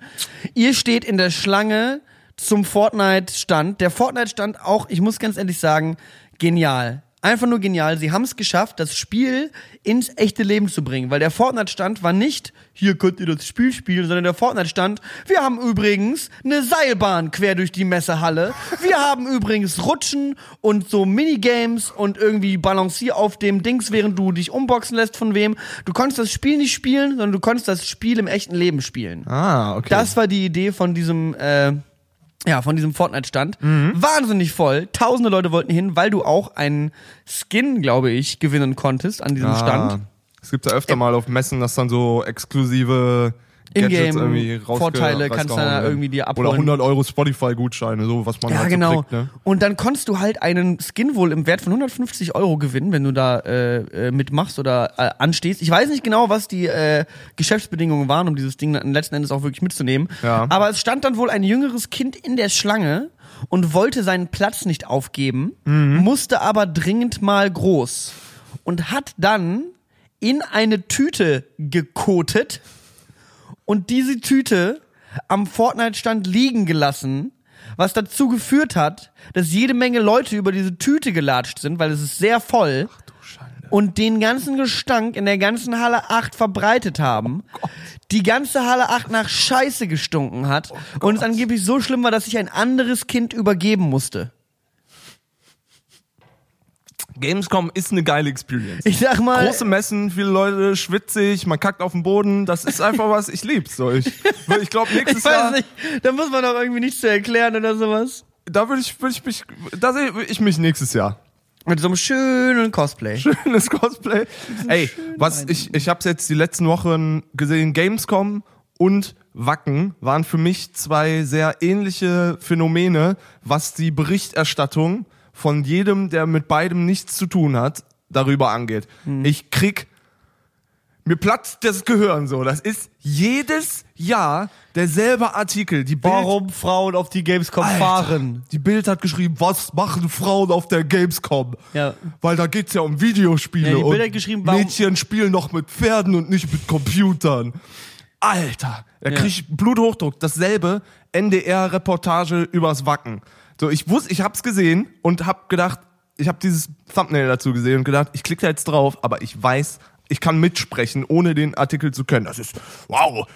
Ihr steht in der Schlange zum Fortnite-Stand. Der Fortnite-Stand auch, ich muss ganz ehrlich sagen, genial. Einfach nur genial. Sie haben es geschafft, das Spiel ins echte Leben zu bringen. Weil der Fortnite-Stand war nicht, hier könnt ihr das Spiel spielen, sondern der Fortnite-Stand, wir haben übrigens eine Seilbahn quer durch die Messehalle. Wir haben übrigens Rutschen und so Minigames und irgendwie Balancier auf dem Dings, während du dich umboxen lässt von wem. Du konntest das Spiel nicht spielen, sondern du konntest das Spiel im echten Leben spielen. Ah, okay. Das war die Idee von diesem, äh, ja, von diesem Fortnite-Stand. Wahnsinnig voll. Tausende Leute wollten hin, weil du auch einen Skin, glaube ich, gewinnen konntest an diesem ah, Stand. Es gibt ja öfter mal auf Messen, dass dann so exklusive Ingame Vorteile kannst du rausgehauen da werden. irgendwie dir Oder abholen. 100 Euro Spotify-Gutscheine, so was man Ja, halt genau. so kriegt. Ne? Und dann konntest du halt einen Skin wohl im Wert von 150 Euro gewinnen, wenn du da äh, äh, mitmachst oder äh, anstehst. Ich weiß nicht genau, was die äh, Geschäftsbedingungen waren, um dieses Ding dann letzten Endes auch wirklich mitzunehmen. Ja. Aber es stand dann wohl ein jüngeres Kind in der Schlange und wollte seinen Platz nicht aufgeben, Mhm. musste aber dringend mal groß und hat dann in eine Tüte gekotet und diese Tüte am Fortnite-Stand liegen gelassen, was dazu geführt hat, dass jede Menge Leute über diese Tüte gelatscht sind, weil es ist sehr voll und den ganzen Gestank in der ganzen Halle 8 verbreitet haben. die ganze Halle 8 nach Scheiße gestunken hat und es angeblich so schlimm war, dass sich ein anderes Kind übergeben musste. Gamescom ist eine geile Experience. Ich sag mal, Große Messen, viele Leute schwitzig, man kackt auf den Boden, das ist einfach was, ich lieb's. So, ich ich glaube nächstes ich weiß Jahr, nicht, da muss man doch irgendwie nichts zu erklären oder sowas. da würde ich, würde ich mich, da sehe ich mich nächstes Jahr. Mit so einem schönen Cosplay. Schönes Cosplay. Ey, was ich, ich hab's jetzt die letzten Wochen gesehen, Gamescom und Wacken waren für mich zwei sehr ähnliche Phänomene, was die Berichterstattung von jedem, der mit beidem nichts zu tun hat, darüber angeht. Ich krieg mir platzt das Gehirn so. Das ist jedes Jahr derselbe Artikel. Die Bild, Warum Frauen auf die Gamescom Alter, fahren? Die Bild hat geschrieben, was machen Frauen auf der Gamescom? Ja. Weil da geht's ja um Videospiele. Ja, die Bild und hat geschrieben, warum- Mädchen spielen noch mit Pferden und nicht mit Computern. Alter, da Ja. krieg ich Bluthochdruck. Dasselbe NDR-Reportage übers Wacken. So, ich wusste, ich hab's gesehen und hab gedacht, ich hab dieses Thumbnail dazu gesehen und gedacht, ich klicke da jetzt drauf, aber ich weiß, ich kann mitsprechen, ohne den Artikel zu können. Das ist, wow,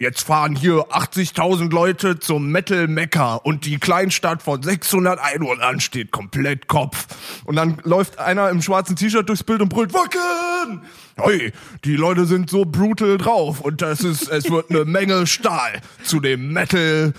Jetzt fahren hier 80.000 Leute zum Metal Mecca und die Kleinstadt von 600 Einwohnern steht komplett Kopf. Und dann läuft einer im schwarzen T-Shirt durchs Bild und brüllt, Wacken! Hey, die Leute sind so brutal drauf und das ist, es wird eine Menge Stahl zu dem Metal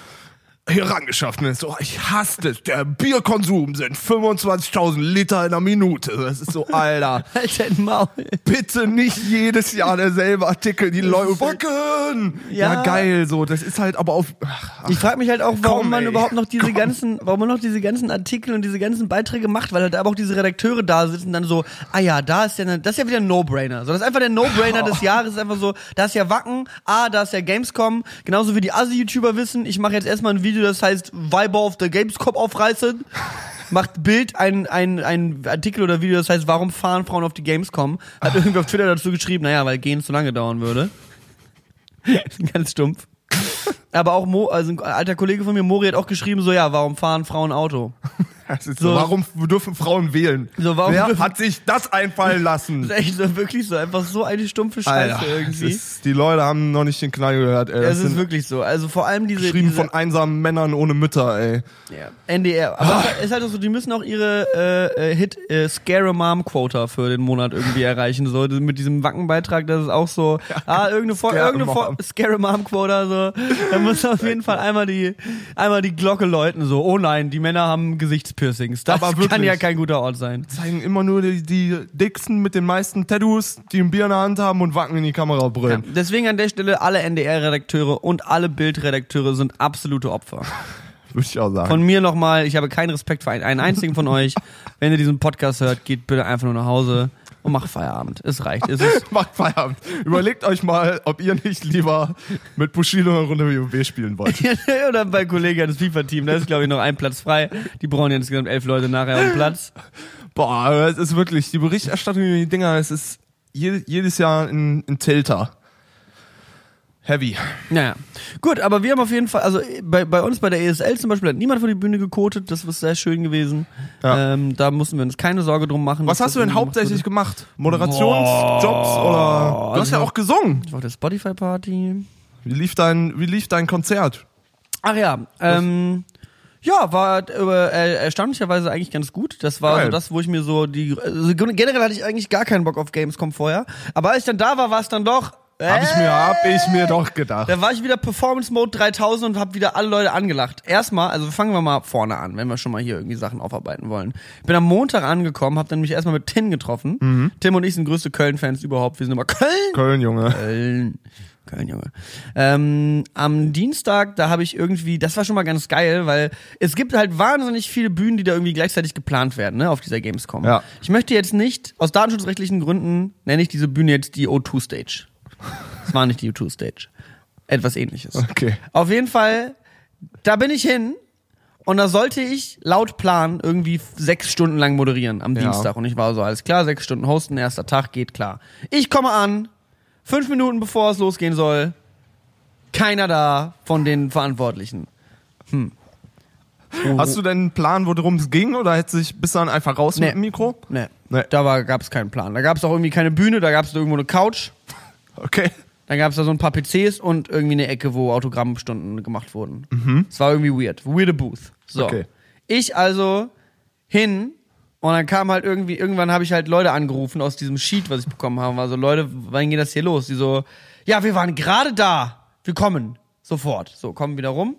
herangeschafft. Und ist so, ich hasse es. Der Bierkonsum sind 25.000 Liter in einer Minute. Das ist so, Alter. Halt dein Maul. Bitte nicht jedes Jahr derselbe Artikel, die Leute wacken. Ja. Ja. geil, so. Das ist halt aber auf. Ach, Ich frage mich halt auch, warum Komm, man ey. überhaupt noch diese Komm. ganzen, warum man noch diese ganzen Artikel und diese ganzen Beiträge macht, weil halt aber auch diese Redakteure da sitzen dann so, ah ja, da ist ja, ne, das ist ja wieder ein No-Brainer. So, das ist einfach der No-Brainer des Jahres, ist einfach so, da ist ja Wacken, ah, da ist ja Gamescom, genauso wie die Assi-YouTuber wissen, ich mache jetzt erstmal ein Video, das heißt Viber auf der Gamescom aufreißen. Macht Bild ein, ein, ein Artikel oder Video, das heißt, warum fahren Frauen auf die Gamescom? Hat irgendwie auf Twitter dazu geschrieben, naja, weil gehen zu lange dauern würde. Ganz stumpf. Aber auch Mo, also ein alter Kollege von mir, Mori, hat auch geschrieben, so ja, warum fahren Frauen Auto? Das ist so. Warum dürfen Frauen wählen? So, warum Wer hat sich das einfallen Das lassen? ist echt so, wirklich so, einfach so eine stumpfe Scheiße Alter, irgendwie. ist, die Leute haben noch nicht den Knall gehört, ey. Das es ist wirklich so. Also vor allem diese, geschrieben diese von einsamen Männern ohne Mütter, ey. ja, NDR. Aber es ist halt auch so, die müssen auch ihre äh, äh, Hit äh, Scare a Mom Quota für den Monat irgendwie erreichen. So mit diesem Wackenbeitrag, das ist auch so, ah, irgendeine, Scare irgendeine Mom. Scare Mom Quota, so. Da muss auf jeden Fall einmal die, einmal die Glocke läuten, so, oh nein, die Männer haben Gesichtspiercings. Das Aber kann wirklich. ja kein guter Ort sein. Zeigen immer nur die, die Dicksten mit den meisten Tattoos, die ein Bier in der Hand haben und wacken in die Kamera brüllen. Deswegen an der Stelle alle NDR-Redakteure und alle Bildredakteure sind absolute Opfer. Würde ich auch sagen. Von mir nochmal, ich habe keinen Respekt für einen, einen einzigen von euch. Wenn ihr diesen Podcast hört, geht bitte einfach nur nach Hause und macht Feierabend. Es reicht. Es ist, Macht Feierabend. Überlegt euch mal, ob ihr nicht lieber mit Bushido eine Runde WoW spielen wollt. oder bei Kollegen das FIFA-Team, da ist glaube ich noch ein Platz frei. Die brauchen ja insgesamt elf Leute nachher dem Platz. Boah, es ist wirklich, die Berichterstattung über die Dinger, es ist je, jedes Jahr ein, ein Tilter. Heavy. Naja. Gut, aber wir haben auf jeden Fall, also bei, bei uns bei der ESL zum Beispiel hat niemand vor die Bühne gekotet, das ist sehr schön gewesen. Ja. Ähm, da mussten wir uns keine Sorge drum machen. Was hast du denn hauptsächlich gemacht? Moderationsjobs oder? Du hast ja also- auch gesungen. Ich war auf der Spotify-Party. Wie lief dein, wie lief dein Konzert? Ach ja, ähm, ja, war äh, erstaunlicherweise eigentlich ganz gut. Das war Geil. so das, wo ich mir so die. Also generell hatte ich eigentlich gar keinen Bock auf Gamescom vorher. Aber als ich dann da war, war es dann doch. Hab ich mir, hab ich mir doch gedacht. Da war ich wieder Performance Mode 3000 und hab wieder alle Leute angelacht. Erstmal, also fangen wir mal vorne an, wenn wir schon mal hier irgendwie Sachen aufarbeiten wollen. Ich bin am Montag angekommen, hab dann mich erstmal mit Tim getroffen. Tim und ich sind größte Köln-Fans überhaupt. Wir sind immer Köln! Köln, Junge. Köln. Köln, Junge. Ähm, am Dienstag, da habe ich irgendwie, das war schon mal ganz geil, weil es gibt halt wahnsinnig viele Bühnen, die da irgendwie gleichzeitig geplant werden, ne, auf dieser Gamescom. Ja. Ich möchte jetzt nicht, aus datenschutzrechtlichen Gründen, nenne ich diese Bühne jetzt die O2 Stage. Es war nicht die O2 Stage. Etwas ähnliches. Okay. Auf jeden Fall, da bin ich hin und da sollte ich laut Plan irgendwie sechs Stunden lang moderieren am Ja. Dienstag. Und ich war so, alles klar, sechs Stunden hosten, erster Tag, geht klar. Ich komme an, fünf Minuten bevor es losgehen soll, keiner da von den Verantwortlichen. Hast du denn einen Plan, worum es ging, oder hättest du dich bis dann einfach raus Nee. mit dem Mikro? Nee, Nee. da gab es keinen Plan. Da gab es auch irgendwie keine Bühne, da gab es irgendwo eine Couch, Okay. dann gab es da so ein paar PCs und irgendwie eine Ecke, wo Autogrammstunden gemacht wurden. Es war irgendwie weird. Weirde Booth. So. Okay. Ich also hin und dann kam halt irgendwie, irgendwann habe ich halt Leute angerufen aus diesem Sheet, was ich bekommen habe. War so, Leute, wann geht das hier los? Die so, ja, wir waren gerade da. Wir kommen. Sofort. So, kommen wieder rum.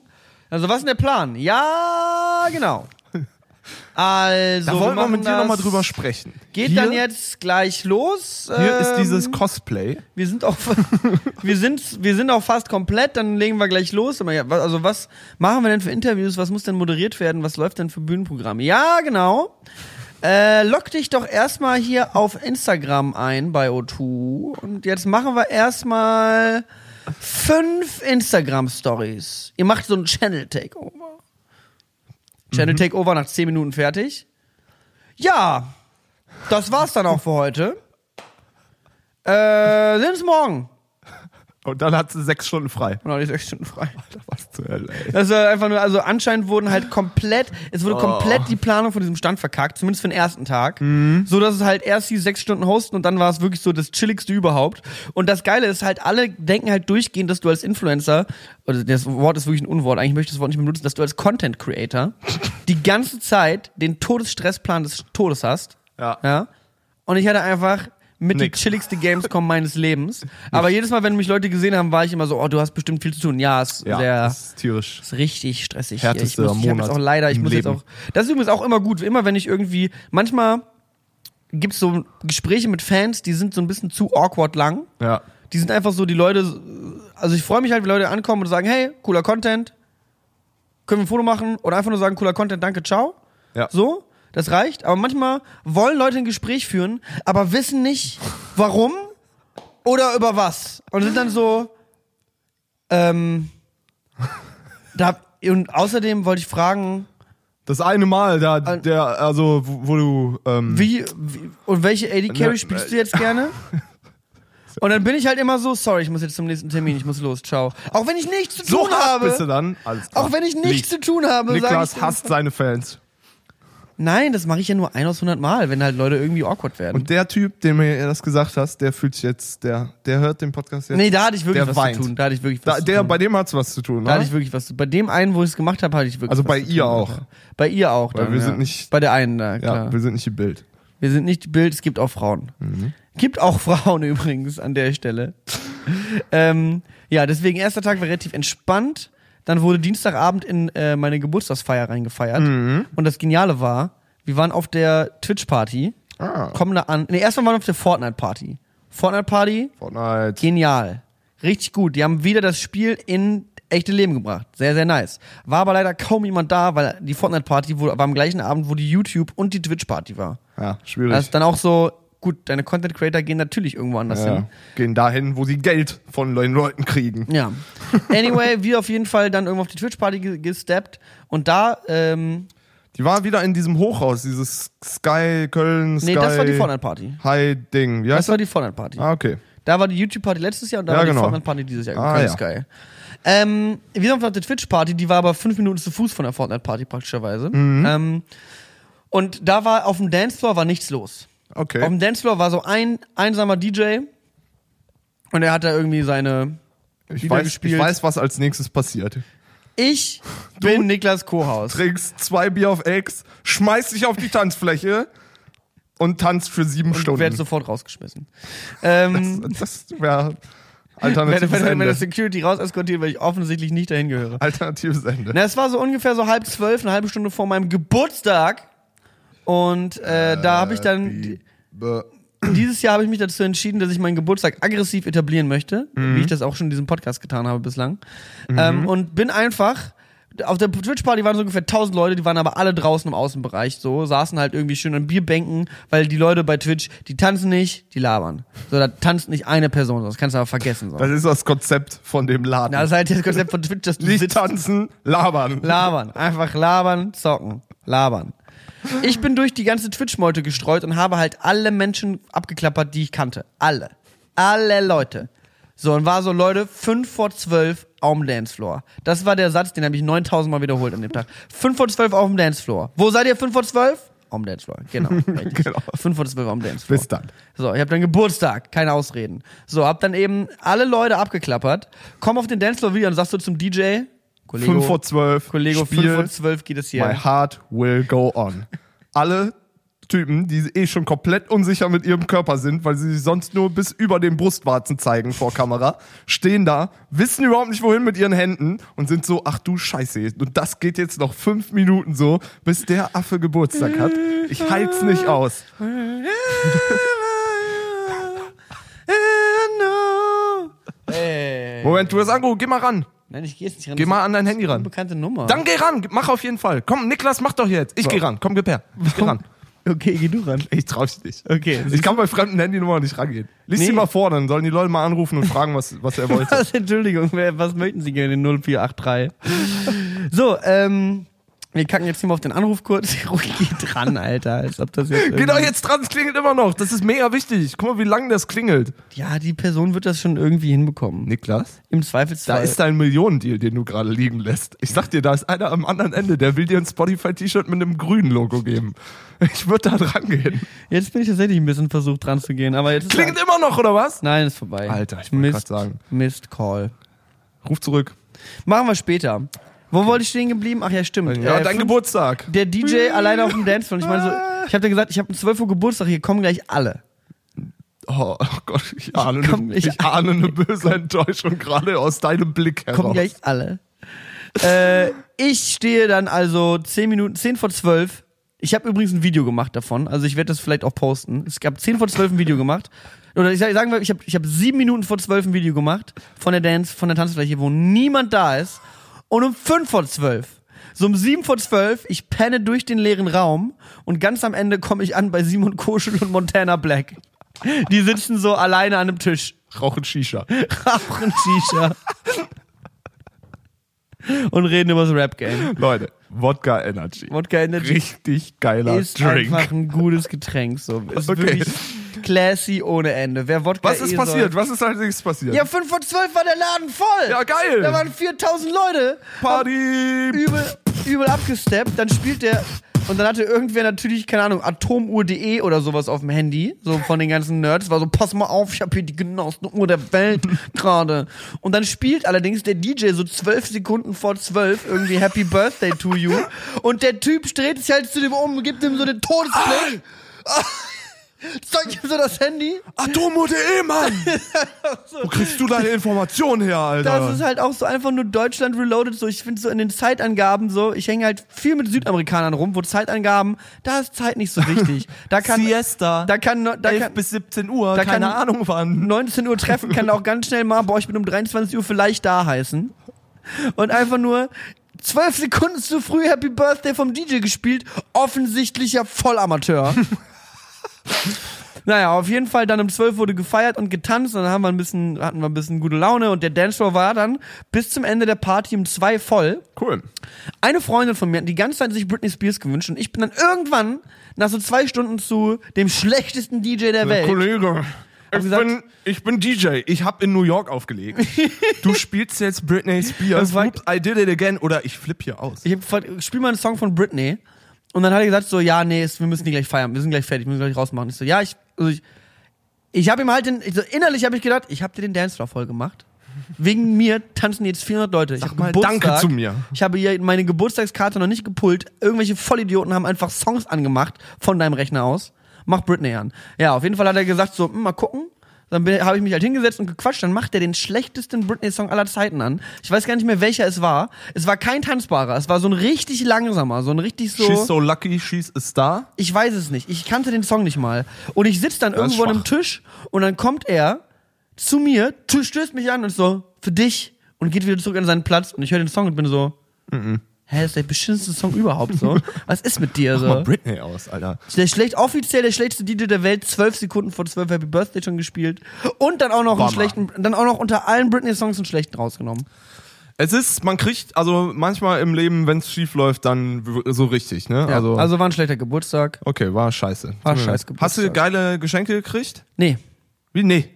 Also, was ist denn der Plan? Ja, genau. Also, Da wollen wir machen mit dir nochmal drüber sprechen. Geht hier, dann jetzt gleich los. Hier ist Ähm, dieses Cosplay. wir sind auch, wir sind, wir sind auch fast komplett. Dann legen wir gleich los. Also was machen wir denn für Interviews? Was muss denn moderiert werden? Was läuft denn für Bühnenprogramme? Ja, genau. Äh, log dich doch erstmal hier auf Instagram ein bei O2 und jetzt machen wir erstmal fünf Instagram Stories. Ihr macht so ein Channel Takeover. Channel Takeover nach 10 Minuten fertig. Ja, das war's dann auch für heute. Äh, sind's morgen. Und dann hat sie sechs Stunden frei. Und noch die sechs Stunden frei. Das war einfach nur, also anscheinend wurden halt komplett, es wurde komplett die Planung von diesem Stand verkackt, zumindest für den ersten Tag. So dass es halt erst die sechs Stunden hosten und dann war es wirklich so das chilligste überhaupt. Und das Geile ist halt, alle denken halt durchgehend, dass du als Influencer, oder das Wort ist wirklich ein Unwort, eigentlich möchte ich das Wort nicht mehr benutzen, dass du als Content Creator die ganze Zeit den Todesstressplan des Todes hast. Ja. Ja. Und ich hatte einfach mit Nix. die chilligste Gamescom meines Lebens. Aber jedes Mal, wenn mich Leute gesehen haben, war ich immer so, oh, du hast bestimmt viel zu tun. Ja, ist Ja, sehr das ist tierisch. ist richtig stressig hier. Ich, muss, ich hab jetzt auch leider, ich muss jetzt Leben. auch. Das ist übrigens auch immer gut. Immer wenn ich irgendwie, manchmal gibt's so Gespräche mit Fans, die sind so ein bisschen zu awkward lang. Ja. Die sind einfach so, die Leute, also ich freue mich halt, wenn Leute ankommen und sagen, hey, cooler Content, können wir ein Foto machen? Oder einfach nur sagen, cooler Content, danke, ciao. Ja. So, das reicht. Aber manchmal wollen Leute ein Gespräch führen, aber wissen nicht, warum oder über was. Und sind dann so, ähm, da, und außerdem wollte ich fragen, Das eine Mal, da, An- der, also, wo, wo du, ähm, wie, wie und welche AD Carry Ne, spielst du jetzt gerne? Und dann bin ich halt immer so, sorry, ich muss jetzt zum nächsten Termin, ich muss los, ciao. Auch wenn ich nichts zu so tun habe. bist du dann. Alles klar. Auch wenn ich nichts Liegt. zu tun habe, sag Niklas hasst seine Fans. Nein, das mache ich ja nur ein aus 100 Mal, wenn halt Leute irgendwie awkward werden. Und der Typ, dem mir das gesagt hast, der fühlt sich jetzt, der, der hört den Podcast jetzt. nee, da hatte ich wirklich der was weint. zu tun. Da hatte ich wirklich was Da, zu der, tun. bei dem hat's was zu tun, Da hatte ne? ich wirklich was zu Bei dem einen, wo ich es gemacht habe, hatte ich wirklich Also was bei zu ihr tun, auch. Bei ihr auch. Weil Dann, wir ja. sind nicht- Bei der einen da, klar. Ja, wir sind nicht die Bild. Wir sind nicht Bild, es gibt auch Frauen. Mhm. Gibt auch Frauen übrigens an der Stelle. ähm, ja, deswegen erster Tag war relativ entspannt. Dann wurde Dienstagabend in äh, meine Geburtstagsfeier reingefeiert. Mhm. Und das Geniale war, wir waren auf der Twitch-Party, Ah. kommen da an. Nee, erstmal waren wir auf der Fortnite-Party. Fortnite-Party, Fortnite. genial. Richtig gut. Die haben wieder das Spiel in echte Leben gebracht. Sehr, sehr nice. War aber leider kaum jemand da, weil die Fortnite-Party war am gleichen Abend, wo die YouTube- und die Twitch-Party war. Ja, schwierig. Das ist dann auch so, gut, deine Content Creator gehen natürlich irgendwo anders ja. hin. Gehen dahin, wo sie Geld von den Leuten kriegen. Ja. Anyway, wir auf jeden Fall dann irgendwo auf die Twitch-Party ge gesteppt und da, ähm, Die war wieder in diesem Hochhaus, dieses Sky Köln, Sky nee, das war die Fortnite-Party. High Ding. Das war die Fortnite-Party. Ah, okay. Da war die YouTube-Party letztes Jahr und da Ja, war die genau. Fortnite-Party dieses Jahr. Ah, Köln ja. Sky. Ähm, wir sind auf der Twitch-Party, die war aber fünf Minuten zu Fuß von der Fortnite-Party praktischerweise. Mhm. Ähm, und da war auf dem Dancefloor war nichts los. Okay. Auf dem Dancefloor war so ein einsamer DJ und er hat da irgendwie seine ich, weiß, gespielt. ich weiß, was als nächstes passiert. Ich bin Niklas Kohaus. Trinkst zwei Bier auf Ex, schmeißt dich auf die Tanzfläche und tanzt für sieben und Stunden. werde sofort rausgeschmissen. Ähm, das wäre wenn, alternatives wenn, wenn Ende. das Security raus eskortiert, weil ich offensichtlich nicht dahin gehöre. alternatives Ende. Na, es war so ungefähr so halb zwölf, eine halbe Stunde vor meinem Geburtstag. Und äh, da habe ich dann. Happy dieses Jahr habe ich mich dazu entschieden, dass ich meinen Geburtstag aggressiv etablieren möchte, Mhm. wie ich das auch schon in diesem Podcast getan habe bislang. Ähm, und bin einfach. Auf der Twitch-Party waren so ungefähr 1000 Leute, die waren aber alle draußen im Außenbereich, so, saßen halt irgendwie schön an Bierbänken, weil die Leute bei Twitch, die tanzen nicht, die labern. So, da tanzt nicht eine Person, das kannst du aber vergessen, so. Das ist das Konzept von dem Laden. Ja, das ist halt das Konzept von Twitch, dass du Nicht sitzt, tanzen, labern. labern. Einfach labern, zocken, labern. Ich bin durch die ganze Twitch-Meute gestreut und habe halt alle Menschen abgeklappert, die ich kannte. Alle. Alle Leute. So, und war so, Leute, 5 vor 12 auf dem Dancefloor. Das war der Satz, den habe ich 9000 Mal wiederholt an dem Tag. 5 vor 12 auf dem Dancefloor. Wo seid ihr 5 vor 12? Auf dem Dancefloor, genau. Genau. 5 vor 12 auf dem Dancefloor. Bis dann. So, ich habe dann Geburtstag, keine Ausreden. So, hab dann eben alle Leute abgeklappert, komm auf den Dancefloor wieder und sagst du zum DJ, Kollego, 5 vor 12. Kollego, 5 Spiel. vor 12 geht es My hier. heart will go on. Alle Typen, die eh schon komplett unsicher mit ihrem Körper sind, weil sie sich sonst nur bis über den Brustwarzen zeigen vor Kamera, stehen da, wissen überhaupt nicht wohin mit ihren Händen und sind so, ach du Scheiße. Und das geht jetzt noch fünf Minuten so, bis der Affe Geburtstag hat. Ich halt's nicht aus. Moment, du hast angerufen, geh mal ran. Nein, ich geh jetzt nicht ran. Geh mal an dein Handy ran. Bekannte Nummer. Dann geh ran, mach auf jeden Fall. Komm, Niklas, mach doch jetzt. Ich geh ran. Komm, gib her. Ich geh ran. Okay, geh du ran. Ich trau's nicht. Okay. Ich kann bei fremden Handynummern nicht rangehen. Lies Nee. sie mal vor, dann sollen die Leute mal anrufen und fragen, was, was er wollte. Was, Entschuldigung, was möchten Sie gerne, den 0483? so, ähm, wir kacken jetzt hier mal auf den Anruf kurz. Ruhig geht dran, Alter, als ob das jetzt Geh doch irgendwie- jetzt dran, es klingelt immer noch. Das ist mega wichtig. Guck mal, wie lange das klingelt. Ja, die Person wird das schon irgendwie hinbekommen. Niklas? Im Da Zweifelsfall. ist dein Millionendeal, den du gerade liegen lässt. Ich sag dir, da ist einer am anderen Ende, der will dir ein Spotify-T-Shirt mit einem grünen Logo geben. Ich würde da dran gehen. jetzt bin ich tatsächlich ein bisschen versucht dran zu gehen, aber jetzt ist Klingt immer noch, oder was? Nein, ist vorbei. Alter, ich wollte Mist, grad sagen. Mist Call. Ruf zurück. Machen wir später. Wo wollte ich stehen geblieben? Ach ja, stimmt. Ja, Äh, dein fünf- Geburtstag. Der DJ alleine auf dem Dancefloor. Ich meine so, ich habe dir gesagt, ich habe um 12 Uhr Geburtstag, hier kommen gleich alle. Oh, oh Gott, ich ahne, Komm, eine, ich- ich ahne eine böse Enttäuschung gerade aus deinem Blick heraus. Kommen gleich alle. äh, ich stehe dann also 10 Minuten, 10 vor 12. Ich habe übrigens ein Video gemacht davon, also ich werde das vielleicht auch posten. Es gab 10 vor 12 ein Video gemacht. Oder ich sag- sagen wir, ich habe ich hab 7 Minuten vor 12 ein Video gemacht von der Dance, von der Tanzfläche, wo niemand da ist. Und um 5 vor 12 so um 7 vor 12, ich penne durch den leeren Raum und ganz am Ende komme ich an bei Simon Koschel und Montana Black. Die sitzen so alleine an einem Tisch, Rauchen Shisha. rauchen Shisha und reden über das Rap-Game. Leute, Wodka Energy. Wodka Energy Richtig geiler ist Drink. einfach ein gutes Getränk. So. Ist Okay. wirklich classy ohne Ende. Wer Wodka Was ist eh passiert? Soll, Was ist allerdings passiert? ja, 5 vor 12 war der Laden voll. Ja, geil. Da waren 4000 Leute. Party. übel, übel abgesteppt, dann spielt der und dann hatte irgendwer natürlich, keine Ahnung, atomuhr.de oder sowas auf dem Handy, so von den ganzen Nerds, war so, pass mal auf, ich habe hier die genaueste Uhr der Welt gerade. Und dann spielt allerdings der DJ so zwölf Sekunden vor zwölf irgendwie Happy Birthday to you und der Typ dreht sich halt zu dem um und gibt ihm so den Todesblick. Zeigt ihm so das Handy. Atomo.de, Mann. Wo kriegst du deine Informationen her, Alter? Das ist halt auch so einfach nur Deutschland reloaded. So, ich finde so in den Zeitangaben so, ich hänge halt viel mit Südamerikanern rum, wo Zeitangaben, da ist Zeit nicht so wichtig. Da kann, Siesta. da kann, da 11 kann bis 17 Uhr, da keine kann- Ahnung wann. 19 Uhr treffen kann auch ganz schnell mal, boah, ich bin um 23 Uhr vielleicht da heißen. Und einfach nur 12 Sekunden zu früh Happy Birthday vom DJ gespielt. Offensichtlicher Vollamateur. Naja, auf jeden Fall dann um 12 wurde gefeiert und getanzt und dann haben wir ein bisschen, hatten wir ein bisschen gute Laune und der Dancefloor war dann bis zum Ende der Party um zwei voll. Cool. Eine Freundin von mir hat die ganze Zeit sich Britney Spears gewünscht und ich bin dann irgendwann nach so zwei Stunden zu dem schlechtesten DJ der Welt. Kollege. Ich gesagt- bin, ich bin DJ. Ich habe in New York aufgelegt. du spielst jetzt Britney Spears. Oops, I did it again. Oder ich flipp hier aus. Ich hab spiel mal einen Song von Britney. Und dann hat er gesagt so, ja, nee, wir müssen die gleich feiern, wir sind gleich fertig, wir müssen gleich rausmachen. Ich so, ja, ich, also ich, ich habe ihm halt den, so, innerlich habe ich gedacht, ich habe dir den Dancefloor voll gemacht. Wegen mir tanzen jetzt 400 Leute. Ich Sag mal Geburtstag. Danke zu mir. Ich habe hier meine Geburtstagskarte noch nicht gepult. Irgendwelche Vollidioten haben einfach Songs angemacht von deinem Rechner aus. Mach Britney an. Ja, auf jeden Fall hat er gesagt so, hm, mal gucken. Dann habe ich mich halt hingesetzt und gequatscht. Dann macht er den schlechtesten Britney-Song aller Zeiten an. Ich weiß gar nicht mehr, welcher es war. Es war kein tanzbarer. Es war so ein richtig langsamer, so ein richtig so. She's so lucky, she's a star. Ich weiß es nicht. Ich kannte den Song nicht mal. Und ich sitze dann irgendwo an einem. Tisch und dann kommt er zu mir, stößt mich an und so, für dich. Und geht wieder zurück an seinen Platz. Und ich höre den Song und bin so, hä, das ist der beschissenste Song überhaupt so. Was ist mit dir Mach mal so? Britney aus, Alter. Der schlecht, offiziell der schlechteste DJ der Welt, zwölf Sekunden vor zwölf Happy Birthday schon gespielt. Und dann auch noch einen Bummer. schlechten, dann auch noch unter allen Britney-Songs einen schlechten rausgenommen. Es ist, man kriegt, also manchmal im Leben, wenn es schief läuft, dann so richtig, ne? Ja, also, also, war ein schlechter Geburtstag. okay, war scheiße. War scheiß leid. Hast du Geburtstag. geile Geschenke gekriegt? Nee. Wie? Nee.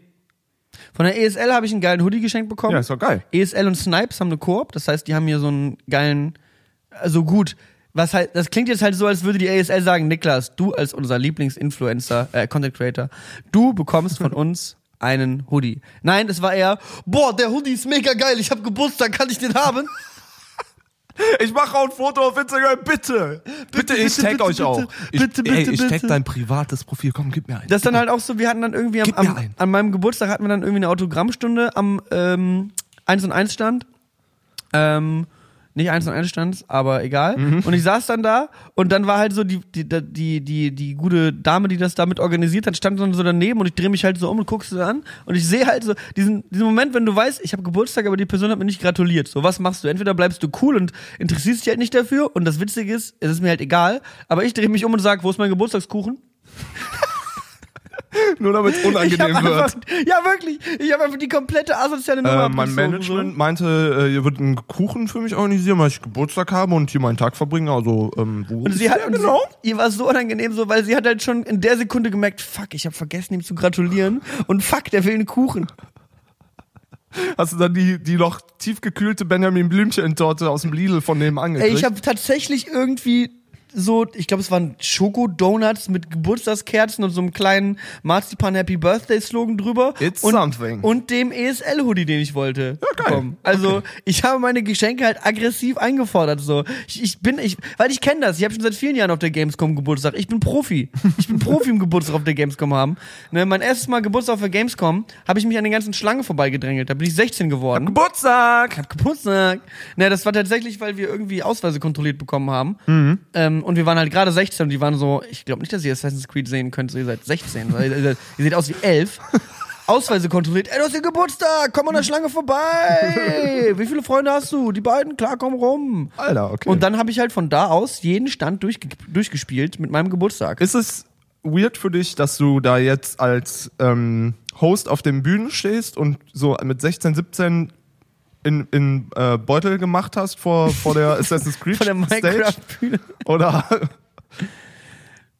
Von der ESL habe ich einen geilen Hoodie geschenkt bekommen. Ja, ist doch geil. ESL und Snipes haben eine Koop, das heißt, die haben hier so einen geilen, also gut, was halt, das klingt jetzt halt so, als würde die ESL sagen, Niklas, du als unser Lieblingsinfluencer, äh, Content Creator, du bekommst von uns einen Hoodie. Nein, es war eher, boah, der Hoodie ist mega geil, ich habe Geburtstag, kann ich den haben? Ich mache auch ein Foto auf Instagram, bitte. Bitte, ich bitte, tag bitte, euch bitte, auch. Ich, bitte, ey, bitte, ich tag dein privates Profil. Komm, gib mir einen. Das ist dann halt auch so, wir hatten dann irgendwie am, am, an meinem Geburtstag hatten wir dann irgendwie eine Autogrammstunde am ähm, 1 und 1 Stand. Ähm, nicht 1 und 1 Stand, aber egal. Mhm. Und ich saß dann da und dann war halt so die, die, die, die, die gute Dame, die das damit organisiert hat, stand dann so daneben und ich drehe mich halt so um und guckst sie an und ich sehe halt so diesen, diesen Moment, wenn du weißt, ich habe Geburtstag, aber die Person hat mir nicht gratuliert. So, was machst du? Entweder bleibst du cool und interessierst dich halt nicht dafür und das Witzige ist, es ist mir halt egal, aber ich drehe mich um und sag, wo ist mein Geburtstagskuchen? Nur damit es unangenehm wird. einfach, ja, wirklich. Ich habe einfach die komplette asoziale Nummer Äh, mein Management meinte, äh, ihr würdet einen Kuchen für mich organisieren, weil ich Geburtstag habe und hier meinen Tag verbringe. Also, ähm, wo Und sie hat, genau? sie, ihr war so unangenehm so, weil sie hat halt schon in der Sekunde gemerkt, fuck, ich habe vergessen, ihm zu gratulieren. Und fuck, der will einen Kuchen. Hast du dann die, die noch tiefgekühlte Benjamin Blümchen-Torte aus dem Lidl von nebenan Ey, gekriegt? ich habe tatsächlich irgendwie so, ich glaube, es waren Schokodonuts mit Geburtstagskerzen und so einem kleinen Marzipan Happy Birthday Slogan drüber. It's und, something. Und dem ESL Hoodie, den ich wollte. Ja, geil. bekommen. Also, ich habe meine Geschenke halt aggressiv eingefordert so. Ich, ich bin ich weil ich kenne das. Ich habe schon seit vielen Jahren auf der Gamescom Geburtstag. Ich bin Profi. Ich bin Profi im Geburtstag auf der Gamescom haben. Ne, mein erstes Mal Geburtstag auf der Gamescom habe ich mich an den ganzen Schlange vorbeigedrängelt. Da bin ich 16 geworden. Geburtstag! hab Geburtstag. Ne, das war tatsächlich, weil wir irgendwie Ausweise kontrolliert bekommen haben. Mhm. Ähm, und wir waren halt gerade 16 und die waren so, ich glaube nicht, dass ihr Assassin's Creed sehen könnt, so ihr seid 16, weil ihr, ihr seht aus wie 11. Ausweise kontrolliert. Ey, du hast ja Geburtstag, komm an der Schlange vorbei. Wie viele Freunde hast du? Die beiden, klar, komm rum. Alter, okay. Und dann habe ich halt von da aus jeden Stand durchge durchgespielt mit meinem Geburtstag. Ist es weird für dich, dass du da jetzt als ähm, Host auf den Bühnen stehst und so mit 16, 17 in, in äh, Beutel gemacht hast vor, vor der Assassin's Creed Von der? Minecraft-Bühne. Oder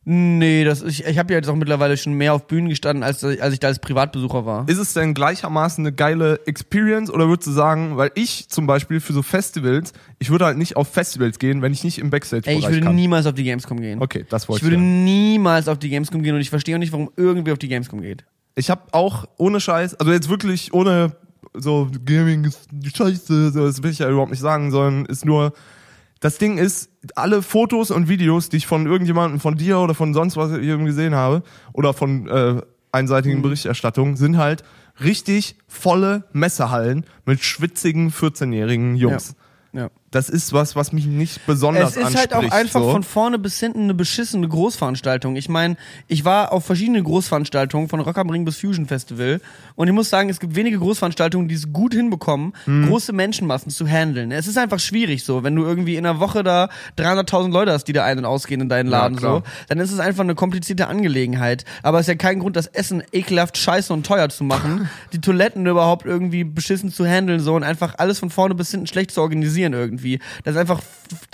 Nee, das, ich, ich habe ja jetzt auch mittlerweile schon mehr auf Bühnen gestanden, als, als ich da als Privatbesucher war. ist es denn gleichermaßen eine geile Experience oder würdest du sagen, weil ich zum Beispiel für so Festivals, ich würde halt nicht auf Festivals gehen, wenn ich nicht im Ey, Backstage-Bereich ich würde kann. niemals auf die Gamescom gehen. Okay, das Ich wollte würde ich. ja. niemals auf die Gamescom gehen und ich verstehe auch nicht, warum irgendwer auf die Gamescom geht. Ich habe auch ohne Scheiß, also jetzt wirklich ohne so Gaming ist scheiße, so, das will ich ja überhaupt nicht sagen, sondern ist nur das Ding ist, alle Fotos und Videos, die ich von irgendjemandem, von dir oder von sonst was irgendwie gesehen habe, oder von äh, einseitigen Berichterstattungen, sind halt richtig volle Messehallen mit schwitzigen 14-jährigen Jungs. Ja. Das ist was, was mich nicht besonders Es ist anspricht. halt auch einfach so. von vorne bis hinten eine beschissene Großveranstaltung. Ich meine, ich war auf verschiedenen Großveranstaltungen, von Rock am Ring bis Fusion Festival. Und ich muss sagen, es gibt wenige Großveranstaltungen, die es gut hinbekommen, Mhm. große Menschenmassen zu handeln. Es ist einfach schwierig so, wenn du irgendwie in einer Woche da 300.000 Leute hast, die da ein- und ausgehen in deinen Ja, Laden klar. so, dann ist es einfach eine komplizierte Angelegenheit. Aber es ist ja kein Grund, das Essen ekelhaft scheiße und teuer zu machen, die Toiletten überhaupt irgendwie beschissen zu handeln so und einfach alles von vorne bis hinten schlecht zu organisieren irgendwie. Das ist einfach,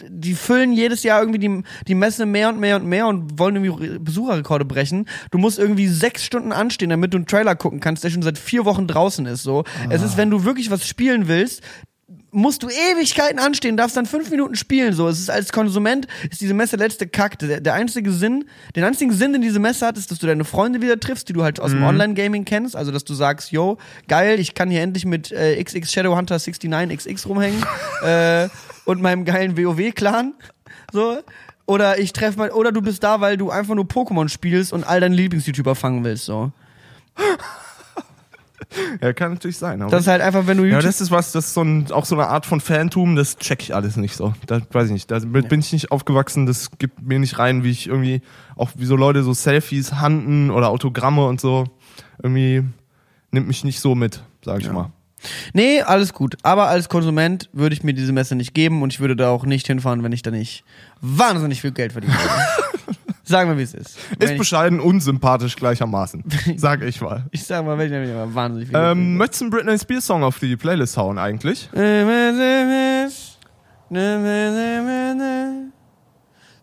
die füllen jedes Jahr irgendwie die, die Messe mehr und mehr und mehr und wollen irgendwie Besucherrekorde brechen. Du musst irgendwie sechs Stunden anstehen, damit du einen Trailer gucken kannst, der schon seit vier Wochen draußen ist so. Es ist, wenn du wirklich was spielen willst, musst du Ewigkeiten anstehen, darfst dann fünf Minuten spielen. So, es ist als Konsument ist diese Messe letzte Kack. Der, der einzige Sinn, den einzigen Sinn, den diese Messe hat, ist, dass du deine Freunde wieder triffst, die du halt aus dem Online-Gaming kennst. Also, dass du sagst, yo, geil, ich kann hier endlich mit äh, XX Shadowhunter 69XX rumhängen äh, und meinem geilen WoW-Clan. So. Oder ich treffe mal, oder du bist da, weil du einfach nur Pokémon spielst und all deine Lieblings-YouTuber fangen willst. So. Ja, kann natürlich sein. Aber Das ist halt einfach, wenn du ja, YouTube. das ist was, das ist so ein, auch so eine Art von Fantum, das check ich alles nicht so. Da weiß ich nicht. Da bin ich nicht aufgewachsen, das gibt mir nicht rein, wie ich irgendwie, auch wie so Leute so Selfies handen oder Autogramme und so. Irgendwie nimmt mich nicht so mit, sag ich mal. nee, alles gut. Aber als Konsument würde ich mir diese Messe nicht geben und ich würde da auch nicht hinfahren, wenn ich da nicht wahnsinnig viel Geld verdiene. Sagen wir, wie es ist. Ist bescheiden, unsympathisch gleichermaßen. Sag ich mal. ich sag mal, wenn ich nämlich mal wahnsinnig viel Ähm, möchtest du einen Britney Spears Song auf die Playlist hauen eigentlich?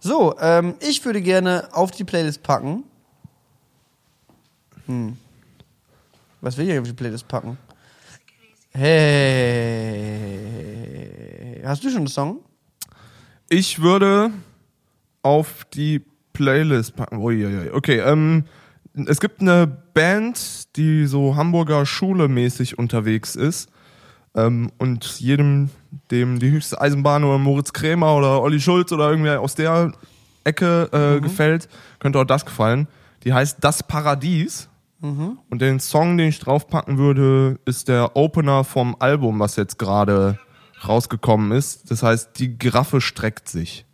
So, ähm, ich würde gerne auf die Playlist packen. Hm. Was will ich auf die Playlist packen? Hey. Hast du schon einen Song? Ich würde auf die Playlist packen. Uiuiui. Okay, ähm, es gibt eine Band, die so Hamburger Schule mäßig unterwegs ist. Ähm, und jedem, dem die höchste Eisenbahn oder Moritz Krämer oder Olli Schulz oder irgendwer aus der Ecke äh, gefällt, könnte auch das gefallen. Die heißt Das Paradies. Und den Song, den ich draufpacken würde, ist der Opener vom Album, was jetzt gerade rausgekommen ist. Das heißt, die Giraffe streckt sich.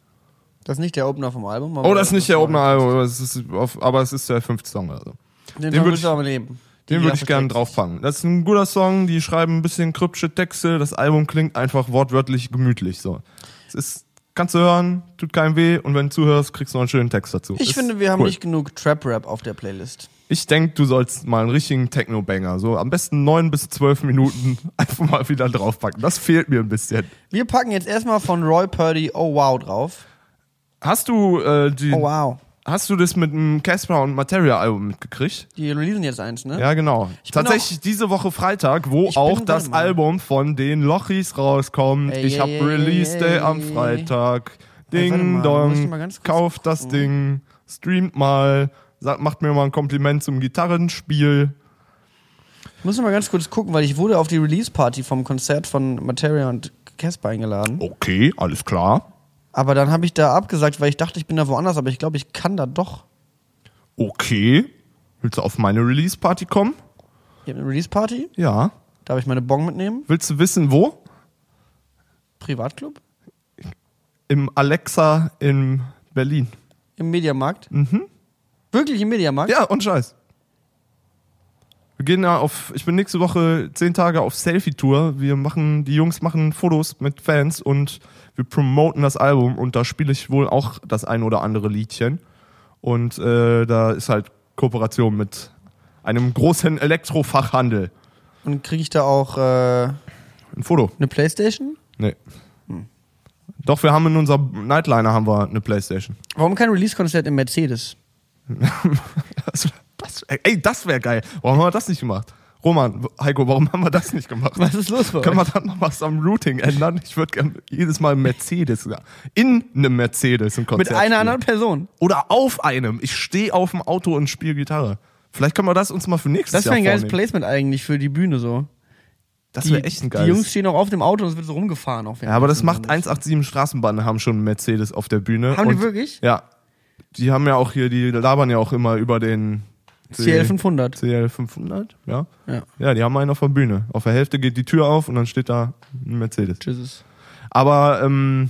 Das ist nicht der Opener vom Album. Oh, das ist nicht der Opener-Album, aber es ist, auf, aber es ist der fünfte Song. Also. Den, Den Song würd würd ich- aber nehmen. Den würde ich gerne draufpacken. Das ist ein guter Song, die schreiben ein bisschen kryptische Texte, das Album klingt einfach wortwörtlich gemütlich. So. Es ist, kannst du hören, tut keinem weh und wenn du zuhörst, kriegst du noch einen schönen Text dazu. Ich Ist finde, wir haben cool. nicht genug Trap-Rap auf der Playlist. Ich denke, du sollst mal einen richtigen Techno-Banger, so am besten neun bis zwölf Minuten einfach mal wieder draufpacken. Das fehlt mir ein bisschen. Wir packen jetzt erstmal von Roy Purdy Oh Wow drauf. Hast du äh, die, Oh Wow. hast du das mit dem Casper und Materia Album mitgekriegt? Die releasen jetzt eins, ne? Ja, genau. Ich Tatsächlich diese Woche Freitag, wo Ich bin- auch das mal. Album von den Lochis rauskommt. Ey, ich ey, hab ey, Release ey, Day ey, am. Freitag. Ding dong. Kauft das. Ding, streamt mal, sagt, macht mir mal ein Kompliment zum Gitarrenspiel. Ich muss noch mal ganz kurz gucken, weil ich wurde auf die Release-Party vom Konzert von Materia und Casper eingeladen. Okay, alles klar. Aber dann habe ich da abgesagt, weil ich dachte, ich bin da woanders, aber ich glaube, ich kann da doch. Okay. Willst du auf meine Release-Party kommen? Ihr habt eine Release-Party? Ja. Darf ich meine Bon mitnehmen? Willst du wissen, wo? Privatclub? Im Alexa in Berlin. Im Mediamarkt? Mhm. Wirklich im Mediamarkt? Ja, und Scheiß. Wir gehen ja auf, ich bin nächste Woche zehn Tage auf Selfie-Tour. Wir machen, die Jungs machen Fotos mit Fans und wir promoten das Album und da spiele ich wohl auch das ein oder andere Liedchen. Und äh, da ist halt Kooperation mit einem großen Elektrofachhandel. Und kriege ich da auch äh, Ein Foto. eine Playstation? Nee. Doch, wir haben in unserer Nightliner haben wir eine Playstation. Warum kein Release-Konzert im Mercedes? Das, das, ey, das wäre geil. Warum haben wir das nicht gemacht? Roman, Heiko, warum haben wir das nicht gemacht? Was ist los Können wir euch? dann noch was am Routing ändern? Ich würde gerne jedes Mal Mercedes, in einem Mercedes ein Konzert Mit einer spielen. anderen Person. Oder auf einem. Ich stehe auf dem Auto und spiele Gitarre. Vielleicht können wir das uns mal für nächstes Das Jahr wäre ein geiles. Placement eigentlich für die Bühne so. Das Die, wäre echt ein die geiles. Jungs stehen auch auf dem Auto und es wird so rumgefahren. Auch ja, aber das macht 187 Straßenbahnen haben schon Mercedes auf der Bühne. Haben die wirklich? Ja. Die haben ja auch hier, die labern ja auch immer über den CL 500. CL 500, ja. Ja. Ja, die haben einen auf der Bühne. Auf der Hälfte geht die Tür auf und dann steht da ein Mercedes. Jesus. Aber ähm,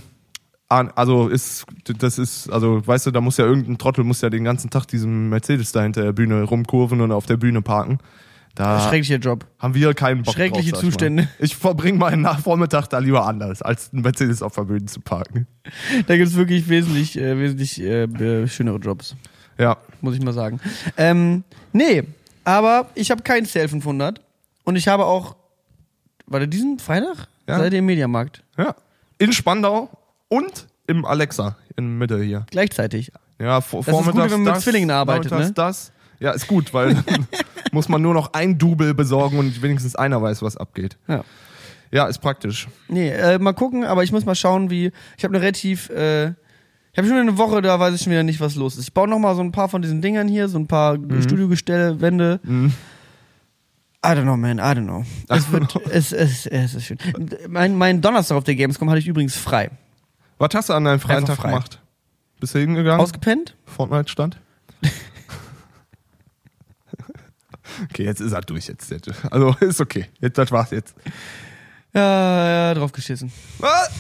also ist das ist also weißt du, da muss ja irgendein Trottel muss ja den ganzen Tag diesen Mercedes da hinter der Bühne rumkurven und auf der Bühne parken. Da Schrecklicher Job. haben wir keinen Bock Schreckliche drauf, ich Zustände. Mal. Ich verbringe meinen Nachvormittag da lieber anders, als einen Mercedes auf der Bühne zu parken. Da gibt es wirklich wesentlich, äh, wesentlich äh, schönere Jobs, Ja. muss ich mal sagen. Ähm, nee, aber ich habe keinen CL 500 und ich habe auch, warte, diesen Freitag? Ja. Seid ihr im Mediamarkt? Ja. In Spandau und im Alexa in der Mitte hier. Gleichzeitig. Ja, vor, Das ist gut, vormittags wenn man mit Zwillingen arbeitet, ne? das. Ja, ist gut, weil dann muss man nur noch ein Double besorgen und wenigstens einer weiß, was abgeht. Ja. Ja, ist praktisch. Nee, äh, mal gucken, aber ich muss mal schauen, wie. Ich habe eine relativ. Äh, ich habe schon eine Woche, da weiß ich schon wieder nicht, was los ist. Ich baue noch mal so ein paar von diesen Dingern hier, so ein paar Studiogestelle, Wände. I don't know, man, I don't know. Es, wird, es, es, es ist schön. Mein, mein Donnerstag auf der Gamescom hatte ich übrigens frei. Was hast du an deinem Freitag Einfach frei. gemacht? Bist du hingegangen? Ausgepennt? Fortnite stand? Okay, jetzt ist er durch jetzt. Also ist okay. Jetzt, das war's jetzt. Ja, ja, drauf geschissen. Was?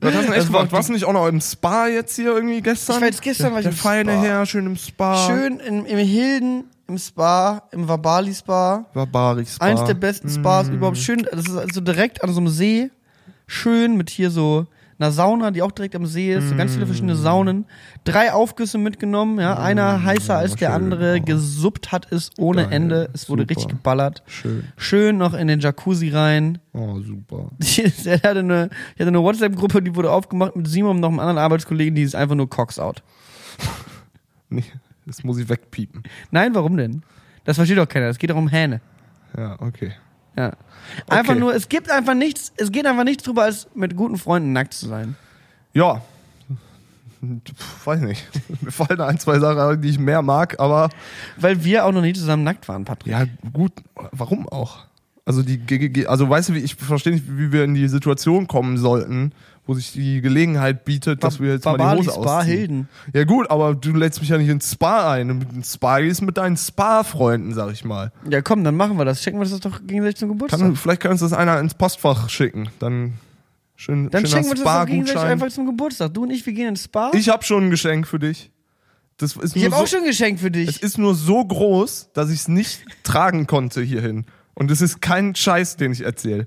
Was hast du denn echt war gemacht? Warst du nicht auch noch im Spa jetzt hier irgendwie gestern? Ich war jetzt gestern war ich der im feine Spa. Herr, schön im Spa. Schön in, im Hilden, im Spa, im Vabali Spa. Barbaric Spa. Eins der besten Spas Mm. überhaupt. Schön, das ist also direkt an so einem See. Schön mit hier so einer Sauna, die auch direkt am See ist. So ganz viele verschiedene Mm. Saunen. Drei Aufgüsse mitgenommen, ja. Einer heißer als der andere. Oh. Gesuppt hat es ohne Geil. Ende. Es wurde Super. richtig geballert. Schön. Schön noch in den Jacuzzi rein. Oh, super. Ich hatte eine, ich hatte eine WhatsApp-Gruppe, die wurde aufgemacht mit Simon und noch einem anderen Arbeitskollegen, die ist einfach nur Cox out. Nee, das muss ich wegpiepen. Nein, warum denn? Das versteht doch keiner. Es geht doch um Hähne. Ja, okay. Ja. Einfach Okay. nur, es gibt einfach nichts, es geht einfach nichts drüber, als mit guten Freunden nackt zu sein. Ja. Pff, Weiß nicht. Mir fallen ein, zwei Sachen, die ich mehr mag, aber Weil wir auch noch nie zusammen nackt waren, Patrick. ja, gut, warum auch? Also die also weißt du, ich verstehe nicht, wie wir in die Situation kommen sollten, wo sich die Gelegenheit bietet, dass wir jetzt mal Barbali die Hose Spa ausziehen. Hilden. Ja gut, aber du lädst mich ja nicht ins Spa ein. Ins Spa gehst mit deinen Spa-Freunden, sag ich mal. Ja, komm, dann machen wir das. Schenken wir das doch gegenseitig zum Geburtstag. Kann, vielleicht kannst du das einer ins Postfach schicken. Dann schön, dann schenken wir das doch gegenseitig einfach zum Geburtstag. Du und ich, wir gehen ins Spa. Ich habe schon ein Geschenk für dich. Das ist Ich habe auch so, schon ein Geschenk für Es dich. ist nur so groß, dass ich es nicht tragen konnte hierhin. Und es ist kein Scheiß, den ich erzähle.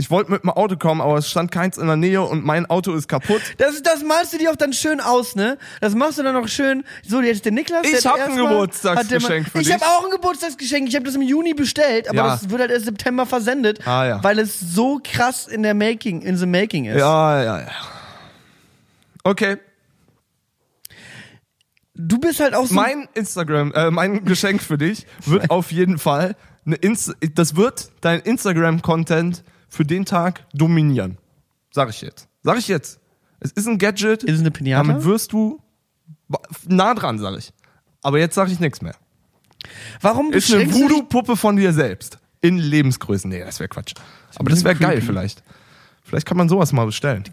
Ich wollte mit dem Auto kommen, aber es stand keins in der Nähe und mein Auto ist kaputt. Das, das malst du dir auch dann schön aus, ne? Das machst du dann auch schön. So, jetzt der Niklas. Ich der hab hat ein Geburtstagsgeschenk für Ich dich. habe auch ein Geburtstagsgeschenk. Ich habe das im Juni bestellt, aber Ja. das wird halt erst September versendet, Ah, ja. weil es so krass in der Making, in the Making ist. Ja, ja, ja. Okay, Du bist halt auch so. mein Instagram, äh, mein Geschenk für dich wird auf jeden Fall eine Inst das wird dein Instagram-Content für den Tag dominieren. Sag ich jetzt. Sag ich jetzt. Es ist ein Gadget. ist es eine Pinata? Damit wirst du nah dran, sag ich. Aber jetzt sag ich nichts mehr. Warum Ist eine Voodoo-Puppe von dir selbst. In Lebensgrößen. Nee, das wäre Quatsch. Aber das wäre geil vielleicht. Vielleicht kann man sowas mal bestellen.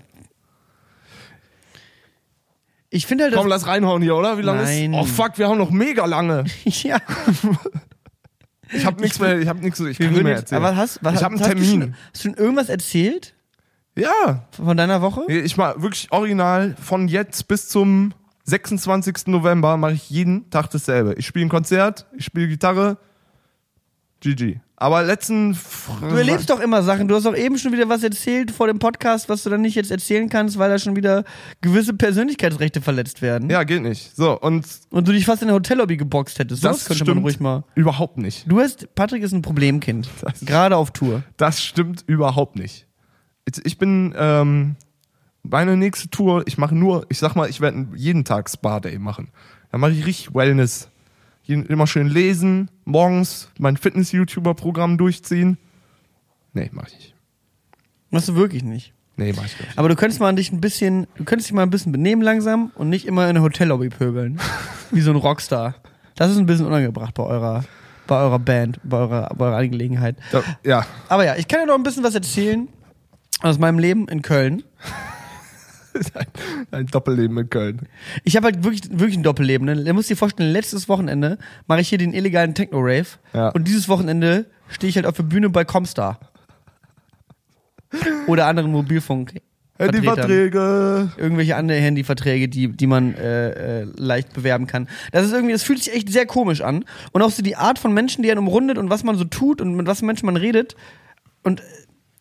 Ich finde halt, Komm, lass reinhauen hier, oder? Wie lange ist? Oh fuck, wir haben noch mega lange. ja. Ich habe nichts mehr, ich habe nichts, ich kann nicht mehr erzählen. aber hast, was, ich habe einen hast Du schon, Termin. hast du schon irgendwas erzählt Ja, von deiner Woche? ich mach wirklich original von jetzt bis zum 26. November mache ich jeden Tag dasselbe. Ich spiele ein Konzert, ich spiele Gitarre. GG. Aber letzten Du erlebst doch immer Sachen. Du hast doch eben schon wieder was erzählt vor dem Podcast, was du dann nicht jetzt erzählen kannst, weil da schon wieder gewisse Persönlichkeitsrechte verletzt werden. Ja, geht nicht. So, und Und du dich fast in der Hotellobby geboxt hättest. das könnte stimmt man ruhig mal. überhaupt nicht. Du hast, Patrick ist ein Problemkind. Das- Gerade auf Tour. Das stimmt überhaupt nicht. Ich bin ähm, meine nächste Tour, ich mache nur, ich sag mal, ich werde jeden Tag Spa Day machen. Da mache ich richtig Wellness. Immer schön lesen, morgens mein Fitness-YouTuber-Programm durchziehen. Nee, mach ich nicht. Machst du wirklich nicht. Nee, mach ich nicht. Aber du könntest mal dich ein bisschen, du könntest dich mal ein bisschen benehmen langsam und nicht immer in der Hotellobby pöbeln. Wie so ein Rockstar. Das ist ein bisschen unangebracht bei eurer, bei eurer Band, bei eurer, bei eurer Angelegenheit. Da, ja, Aber ja, ich kann dir noch ein bisschen was erzählen aus meinem Leben in Köln. ein, ein Doppelleben in Köln. Ich habe halt wirklich, wirklich ein Doppelleben. Ne? Du musst dir vorstellen, letztes Wochenende mache ich hier den illegalen Techno-Rave. Ja. Und dieses Wochenende stehe ich halt auf der Bühne bei Comstar. Oder anderen Mobilfunk. Handyverträge. Irgendwelche andere Handyverträge, die, die man äh, äh, leicht bewerben kann. Das ist irgendwie, das fühlt sich echt sehr komisch an. Und auch so die Art von Menschen, die einen umrundet und was man so tut und mit was Menschen man redet. Und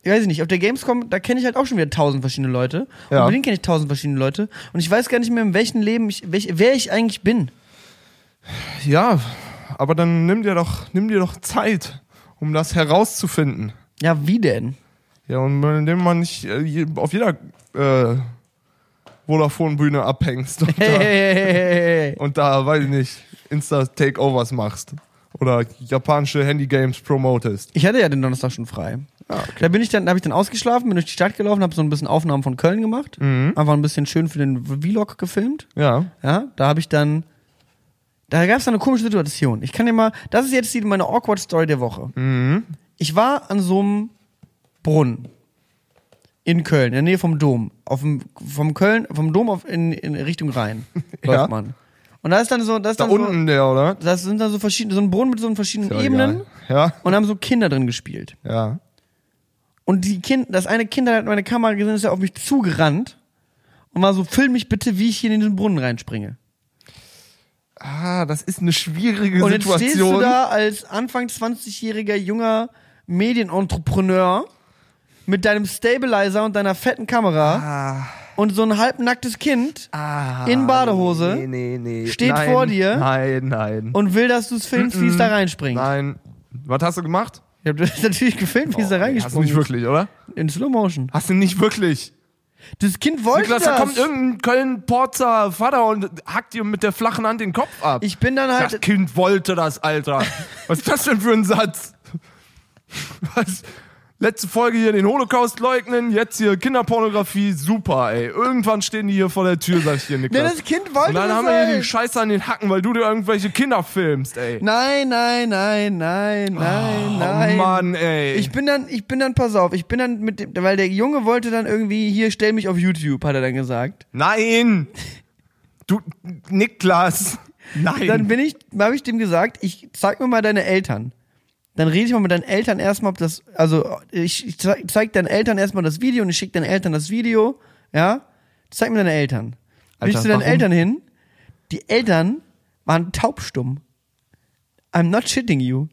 ich weiß nicht, auf der Gamescom, da kenne ich halt auch schon wieder tausend verschiedene Leute. Und Ja. bei denen kenne ich tausend verschiedene Leute. Und ich weiß gar nicht mehr, in welchem Leben ich, welch, wer ich eigentlich bin. Ja, aber dann nimm dir doch, nimm dir doch Zeit, um das herauszufinden. Ja, wie denn? Ja, und indem man nicht äh, auf jeder äh, Vodafone-Bühne abhängst und, Hey, da, hey, hey. und da, weiß ich nicht, Insta-Takeovers machst. Oder japanische Handy-Games promotest. Ich hatte ja den Donnerstag schon frei. Ah, Da bin ich dann, da habe ich dann ausgeschlafen, bin durch die Stadt gelaufen, habe so ein bisschen Aufnahmen von Köln gemacht, Mhm. einfach ein bisschen schön für den Vlog gefilmt. Ja. Ja, da habe ich dann, da gab es eine komische Situation. Ich kann dir mal, das ist jetzt die, meine awkward Story der Woche. Mhm. Ich war an so einem Brunnen in Köln, in der Nähe vom Dom, auf dem, vom Köln, vom Dom auf in, in Richtung Rhein läuft Ja. man. Und da ist dann so, da ist Da dann unten so, der, oder? das sind dann so verschiedene, so ein Brunnen mit so verschiedenen Ja, Ebenen egal. und haben so Kinder drin gespielt. Ja, ja. Und die Kind, das eine Kind hat meine Kamera gesehen, ist ja auf mich zugerannt und war so, film mich bitte, wie ich hier in diesen Brunnen reinspringe. Ah, das ist eine schwierige Und jetzt stehst du da als Anfang 20-jähriger junger Medienentrepreneur mit deinem Stabilizer und deiner fetten Kamera Ah, und so ein halbnacktes Kind ah, In Badehose, Nee, nee, nee. steht nein, vor dir Nein, nein. und will, dass du es filmst, wie es da reinspringt. Nein. Was hast du gemacht? Ich hab das natürlich gefilmt, wie es da Hast du reingesprungen nicht wirklich, oder? In Slow Motion. Hast du nicht wirklich. Das Kind wollte Niklas, das. da kommt irgendein Köln-Porzer Vater und hackt dir mit der flachen Hand den Kopf ab. ich bin dann halt... das Kind wollte das, Alter. Was ist das denn für ein Satz? Was? Letzte Folge hier den Holocaust leugnen, jetzt hier Kinderpornografie, super, ey. Irgendwann stehen die hier vor der Tür, sag ich dir, Niklas. das Kind wollte und dann haben wir hier die Scheiße an den Hacken, weil du dir irgendwelche Kinder filmst, ey. Nein, nein, nein, nein, nein, nein. Oh Mann, ey. Ich bin dann, ich bin dann, pass auf, ich bin dann mit dem, weil der Junge wollte dann irgendwie, hier, stell mich auf YouTube, hat er dann gesagt. Nein! Du, Niklas! Nein! Dann bin ich, habe ich dem gesagt, ich zeig mir mal deine Eltern. Dann rede ich mal mit deinen Eltern erstmal, ob das, also ich, ich zeig, zeig deinen Eltern erstmal das Video und ich schicke deinen Eltern das Video, ja? Zeig mir deine Eltern. Alter, ich zu deinen warum? Eltern hin, die Eltern waren taubstumm. I'm not shitting you.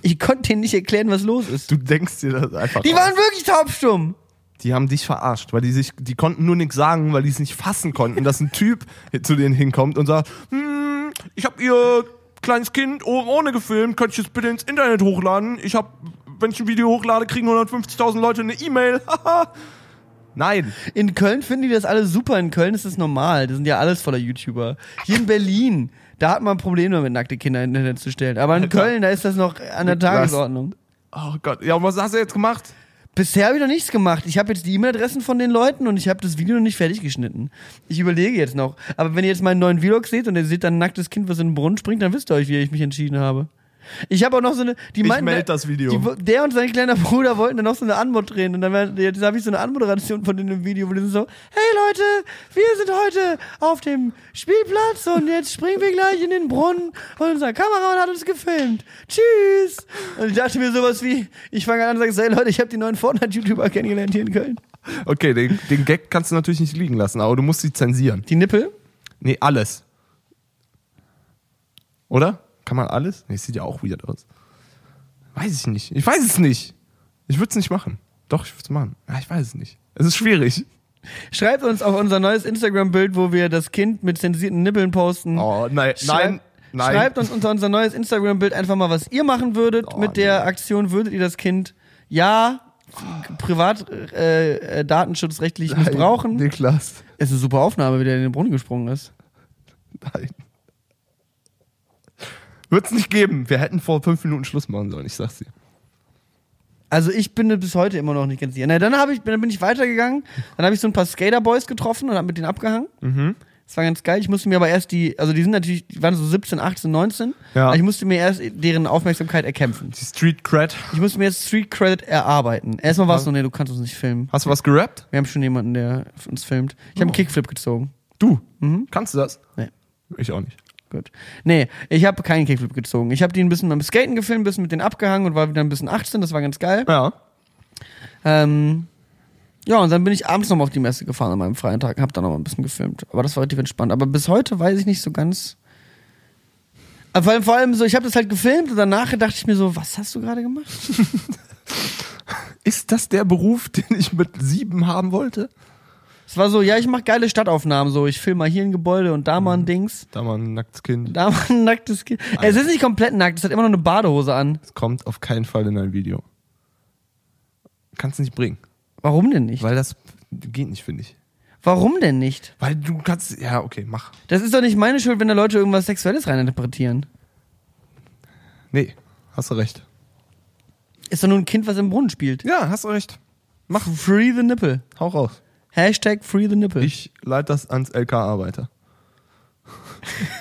Ich konnte denen nicht erklären, was los ist. du denkst dir das einfach Die aus. waren wirklich taubstumm. Die haben dich verarscht, weil die sich, die konnten nur nichts sagen, weil die es nicht fassen konnten, dass ein Typ zu denen hinkommt und sagt, hm, ich habe ihr kleines Kind oh- ohne gefilmt, könnte ich es bitte ins Internet hochladen? Ich habe, wenn ich ein Video hochlade, kriegen 150.000 Leute eine E-Mail. Haha. Nein. In Köln finden die das alle super. In Köln ist das normal. Das sind ja alles voller YouTuber. Hier in Berlin, da hat man Probleme damit, nackte Kinder in Internet zu stellen. Aber in. Köln, da ist das noch an der? Tagesordnung. Oh Gott. Ja, und was hast du jetzt gemacht? Bisher habe ich noch nichts gemacht. Ich habe jetzt die E-Mail-Adressen von den Leuten und ich habe das Video noch nicht fertig geschnitten. Ich überlege jetzt noch. Aber wenn ihr jetzt meinen neuen Vlog seht und ihr seht dann ein nacktes Kind, was in den Brunnen springt, dann wisst ihr euch, wie ich mich entschieden habe. Ich habe auch noch so eine. Die Ich meinten, meld das Video. Die, der und sein kleiner Bruder wollten dann noch so eine Anmod drehen. Und dann jetzt habe ich so eine Anmoderation von denen im Video, wo die sind so: Hey Leute, wir sind heute auf dem Spielplatz und jetzt springen wir gleich in den Brunnen und unser Kameramann hat uns gefilmt. Tschüss. Und ich dachte mir sowas wie: Ich fange an und sage: Hey Leute, ich habe die neuen Fortnite-YouTuber kennengelernt hier in Köln. Okay, den, den Gag kannst du natürlich nicht liegen lassen, aber du musst sie zensieren. Die Nippel? Nee, alles. Oder? Kann man alles? Nee, sieht ja auch weird aus. Weiß ich nicht. Ich weiß es nicht. Ich würde es nicht machen. Doch, ich würde es machen. Ja, ich weiß es nicht. Es ist schwierig. Schreibt uns auf unser neues Instagram-Bild, wo wir das Kind mit zensierten Nippeln posten. Oh, nein, nein, nein. Schreibt uns unter unser neues Instagram-Bild einfach mal, was ihr machen würdet Oh, mit der nee. Aktion. Würdet ihr das Kind, ja, privat äh, äh, datenschutzrechtlich missbrauchen? Niklas. Es ist eine super Aufnahme, wie der in den Brunnen gesprungen ist. Nein. Wird es nicht geben. Wir hätten vor fünf Minuten Schluss machen sollen, ich sag's dir. Also ich bin bis heute immer noch nicht ganz sicher. Na, dann, ich, dann bin ich weitergegangen. Dann habe ich so ein paar Skaterboys getroffen und habe mit denen abgehangen. Mhm. Das war ganz geil. Ich musste mir aber erst die, also die sind natürlich, die waren so 17, 18, 19. Ja. Aber ich musste mir erst deren Aufmerksamkeit erkämpfen. Die Street Cred. Ich musste mir jetzt Street Credit erarbeiten. Erstmal war es so, nee, du kannst uns nicht filmen. Hast du was gerappt? Wir haben schon jemanden, der uns filmt. Ich habe einen Kickflip gezogen. Du. Kannst du das? Nee. Ich auch nicht. Gut. Nee, ich habe keinen Kickflip gezogen. Ich habe die ein bisschen beim Skaten gefilmt, ein bisschen mit denen abgehangen und war wieder ein bisschen 18. Das war ganz geil. Ja. Ähm, ja, und dann bin ich abends nochmal auf die Messe gefahren an meinem freien Tag und habe dann noch mal ein bisschen gefilmt. Aber das war relativ entspannt. Aber bis heute weiß ich nicht so ganz. Aber Vor allem, vor allem so, ich habe das halt gefilmt und danach dachte ich mir so, was hast du gerade gemacht? Ist das der Beruf, den ich mit sieben haben wollte? Es war so, ja, ich mache geile Stadtaufnahmen, so ich filme mal hier ein Gebäude und da mal ein Dings, Da mal ein nacktes Kind. da mal ein nacktes Kind. Es ist nicht komplett nackt, es hat immer noch eine Badehose an. Das kommt auf keinen Fall in ein Video. Kannst nicht bringen. Warum denn nicht? Weil das geht nicht, finde ich. Warum denn nicht? Weil du kannst. Ja, okay, mach. Das ist doch nicht meine Schuld, wenn da Leute irgendwas Sexuelles reininterpretieren. Nee, hast du recht. Ist doch nur ein Kind, was im Brunnen spielt. Ja, hast du recht. Mach Free the Nipple. Hau raus. Hashtag Free the Nipple. Ich leite das ans LKA weiter.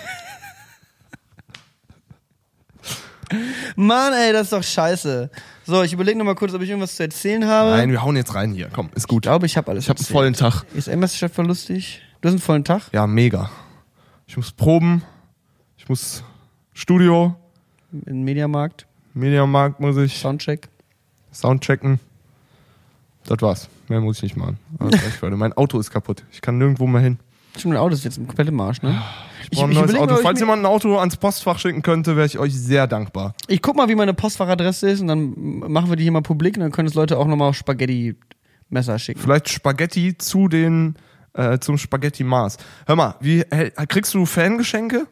Mann, ey, das ist doch scheiße. So, ich überlege nochmal kurz, ob ich irgendwas zu erzählen habe. Nein, wir hauen jetzt rein hier. Komm, ist gut. Ich glaube, ich habe alles Ich habe einen vollen Tag. Ist MS-Chef lustig? Du hast einen vollen Tag? Ja, mega. ich muss proben, ich muss Studio, Im Mediamarkt, Mediamarkt muss ich Soundcheck. Soundchecken. Das war's. Mehr muss ich nicht machen. Leute. mein Auto ist kaputt. Ich kann nirgendwo mehr hin. Stimmt, mein Auto ist jetzt komplett im Arsch, ne? Ich brauche ein neues Auto. Falls ich, jemand ein Auto ans Postfach schicken könnte, wäre ich euch sehr dankbar. ich guck mal, wie meine Postfachadresse ist und dann machen wir die hier mal publik und dann können es Leute auch nochmal Spaghetti-Messer schicken. Vielleicht Spaghetti zu den äh, zum Spaghetti Mars. Hör mal, wie kriegst du Fangeschenke?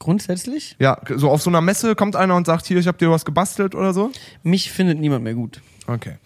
Grundsätzlich, Ja, so auf so einer Messe kommt einer und sagt, hier, ich habe dir was gebastelt oder so. mich findet niemand mehr gut. Okay.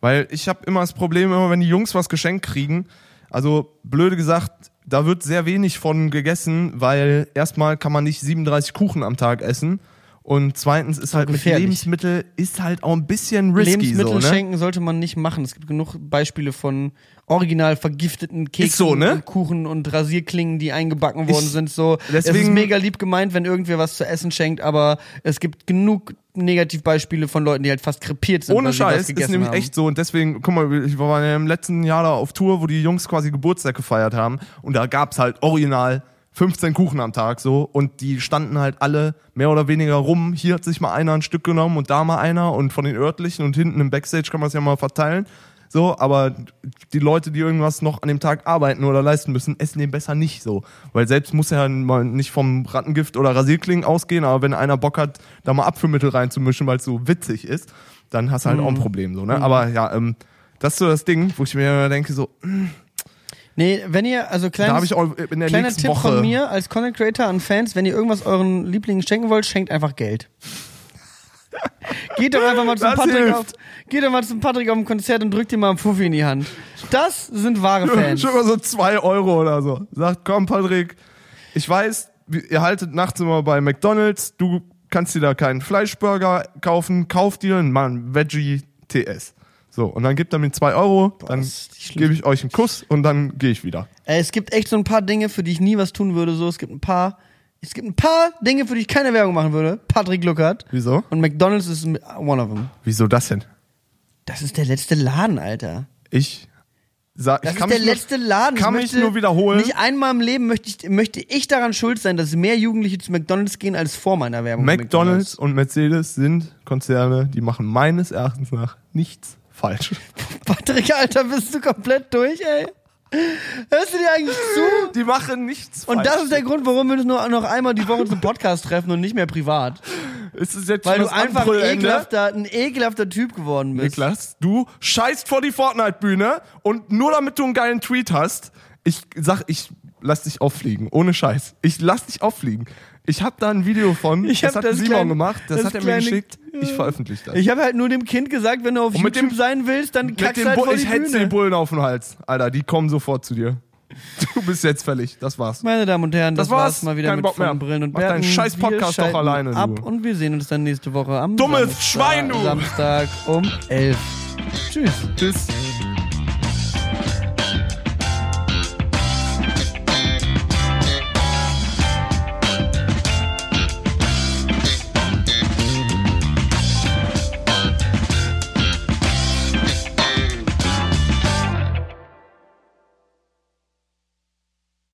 Weil ich habe immer das Problem, immer wenn die Jungs was geschenkt kriegen, also blöde gesagt, da wird sehr wenig von gegessen, weil erstmal kann man nicht 37 Kuchen am Tag essen und zweitens ist halt mit. Lebensmittel ist halt auch ein bisschen risky Lebensmittel so, ne? schenken sollte man nicht machen. Es gibt genug Beispiele von original vergifteten Keksen so, ne? und Kuchen und Rasierklingen, die eingebacken worden Ich- sind. So, es ist deswegen- mega lieb gemeint, wenn irgendwer was zu essen schenkt, aber es gibt genug Negativbeispiele von Leuten, die halt fast krepiert sind. Ohne Scheiß, ist nämlich haben. echt so. Und deswegen, guck mal, ich war im letzten Jahr da auf Tour, wo die Jungs quasi Geburtstag gefeiert haben. Und da gab's halt original 15 Kuchen am Tag so. Und die standen halt alle mehr oder weniger rum. Hier hat sich mal einer ein Stück genommen und da mal einer. Und von den örtlichen und hinten im Backstage kann man es ja mal verteilen. So, aber die Leute, die irgendwas noch an dem Tag arbeiten oder leisten müssen, essen den besser nicht so. Weil selbst muss er ja mal nicht vom Rattengift oder Rasierklingen ausgehen, aber wenn einer Bock hat, da mal Apfelmittel reinzumischen, weil es so witzig ist, dann hast du halt auch ein Problem so, ne? Aber ja, ähm, das ist so das Ding, wo ich mir immer denke, so, Nee, wenn ihr, also da kleines, ich auch in der kleiner nächsten Tipp Woche. von mir als Content Creator an Fans, wenn ihr irgendwas euren Lieblingen schenken wollt, schenkt einfach Geld. geht doch einfach mal zum Das Patrick hilft. auf, geht doch mal zum Patrick auf dem Konzert und drückt ihm mal einen Fuffi in die Hand. Das sind wahre Fans. Schon mal so zwei Euro oder so. Sagt, komm, Patrick, ich weiß, ihr haltet nachts immer bei McDonalds, du kannst dir da keinen Fleischburger kaufen, kauf dir einen Mann Veggie TS. So, und dann gibt er mir zwei Euro, dann gebe ich euch einen Kuss und dann gehe ich wieder. Es gibt echt so ein paar Dinge, für die ich nie was tun würde. So, es gibt ein paar, es gibt ein paar Dinge, für die ich keine Werbung machen würde. Patrick Luckert. Wieso? Und McDonald's ist one of them. Wieso das denn? Das ist der letzte Laden, Alter. Ich sag, Das ist der mich nur- letzte Laden. kann ich mich nur wiederholen. Nicht einmal im Leben möchte ich, möchte ich daran schuld sein, dass mehr Jugendliche zu McDonalds gehen als vor meiner Werbung. für McDonalds und Mercedes sind Konzerne, die machen meines Erachtens nach nichts falsch. Patrick, Alter, bist du komplett durch, ey? Hörst du dir eigentlich zu? Die machen nichts Und falsch. das ist der Grund, warum wir uns nur noch einmal die Woche zum Podcast treffen und nicht mehr privat. ist es jetzt Weil du einfach ein Anbrüllende? ekelhafter, ein ekelhafter Typ geworden bist. Niklas, du scheißt vor die Fortnite-Bühne und nur damit du einen geilen Tweet hast, ich sag, ich lass dich auffliegen. Ohne Scheiß. Ich lass dich auffliegen. Ich habe da ein Video von, Ich das hat das Simon kleine- gemacht, das, das hat er mir kleine- geschickt. Ich veröffentliche das. Ich habe halt nur dem Kind gesagt, wenn du auf Und YouTube dem- sein willst, dann kackst du halt vor die ich hetze den Bullen auf den Hals. Alter, die kommen sofort zu dir. Du bist jetzt fällig. Das war's. Meine Damen und Herren, das, Das war's. war's mal wieder Kein mit Bock mehr. Brillen und Mach deinen scheiß Podcast doch alleine, du. Ab und wir sehen uns dann nächste Woche am Dummes Samstag, Schwein, du. Samstag um 11. Tschüss. Tschüss.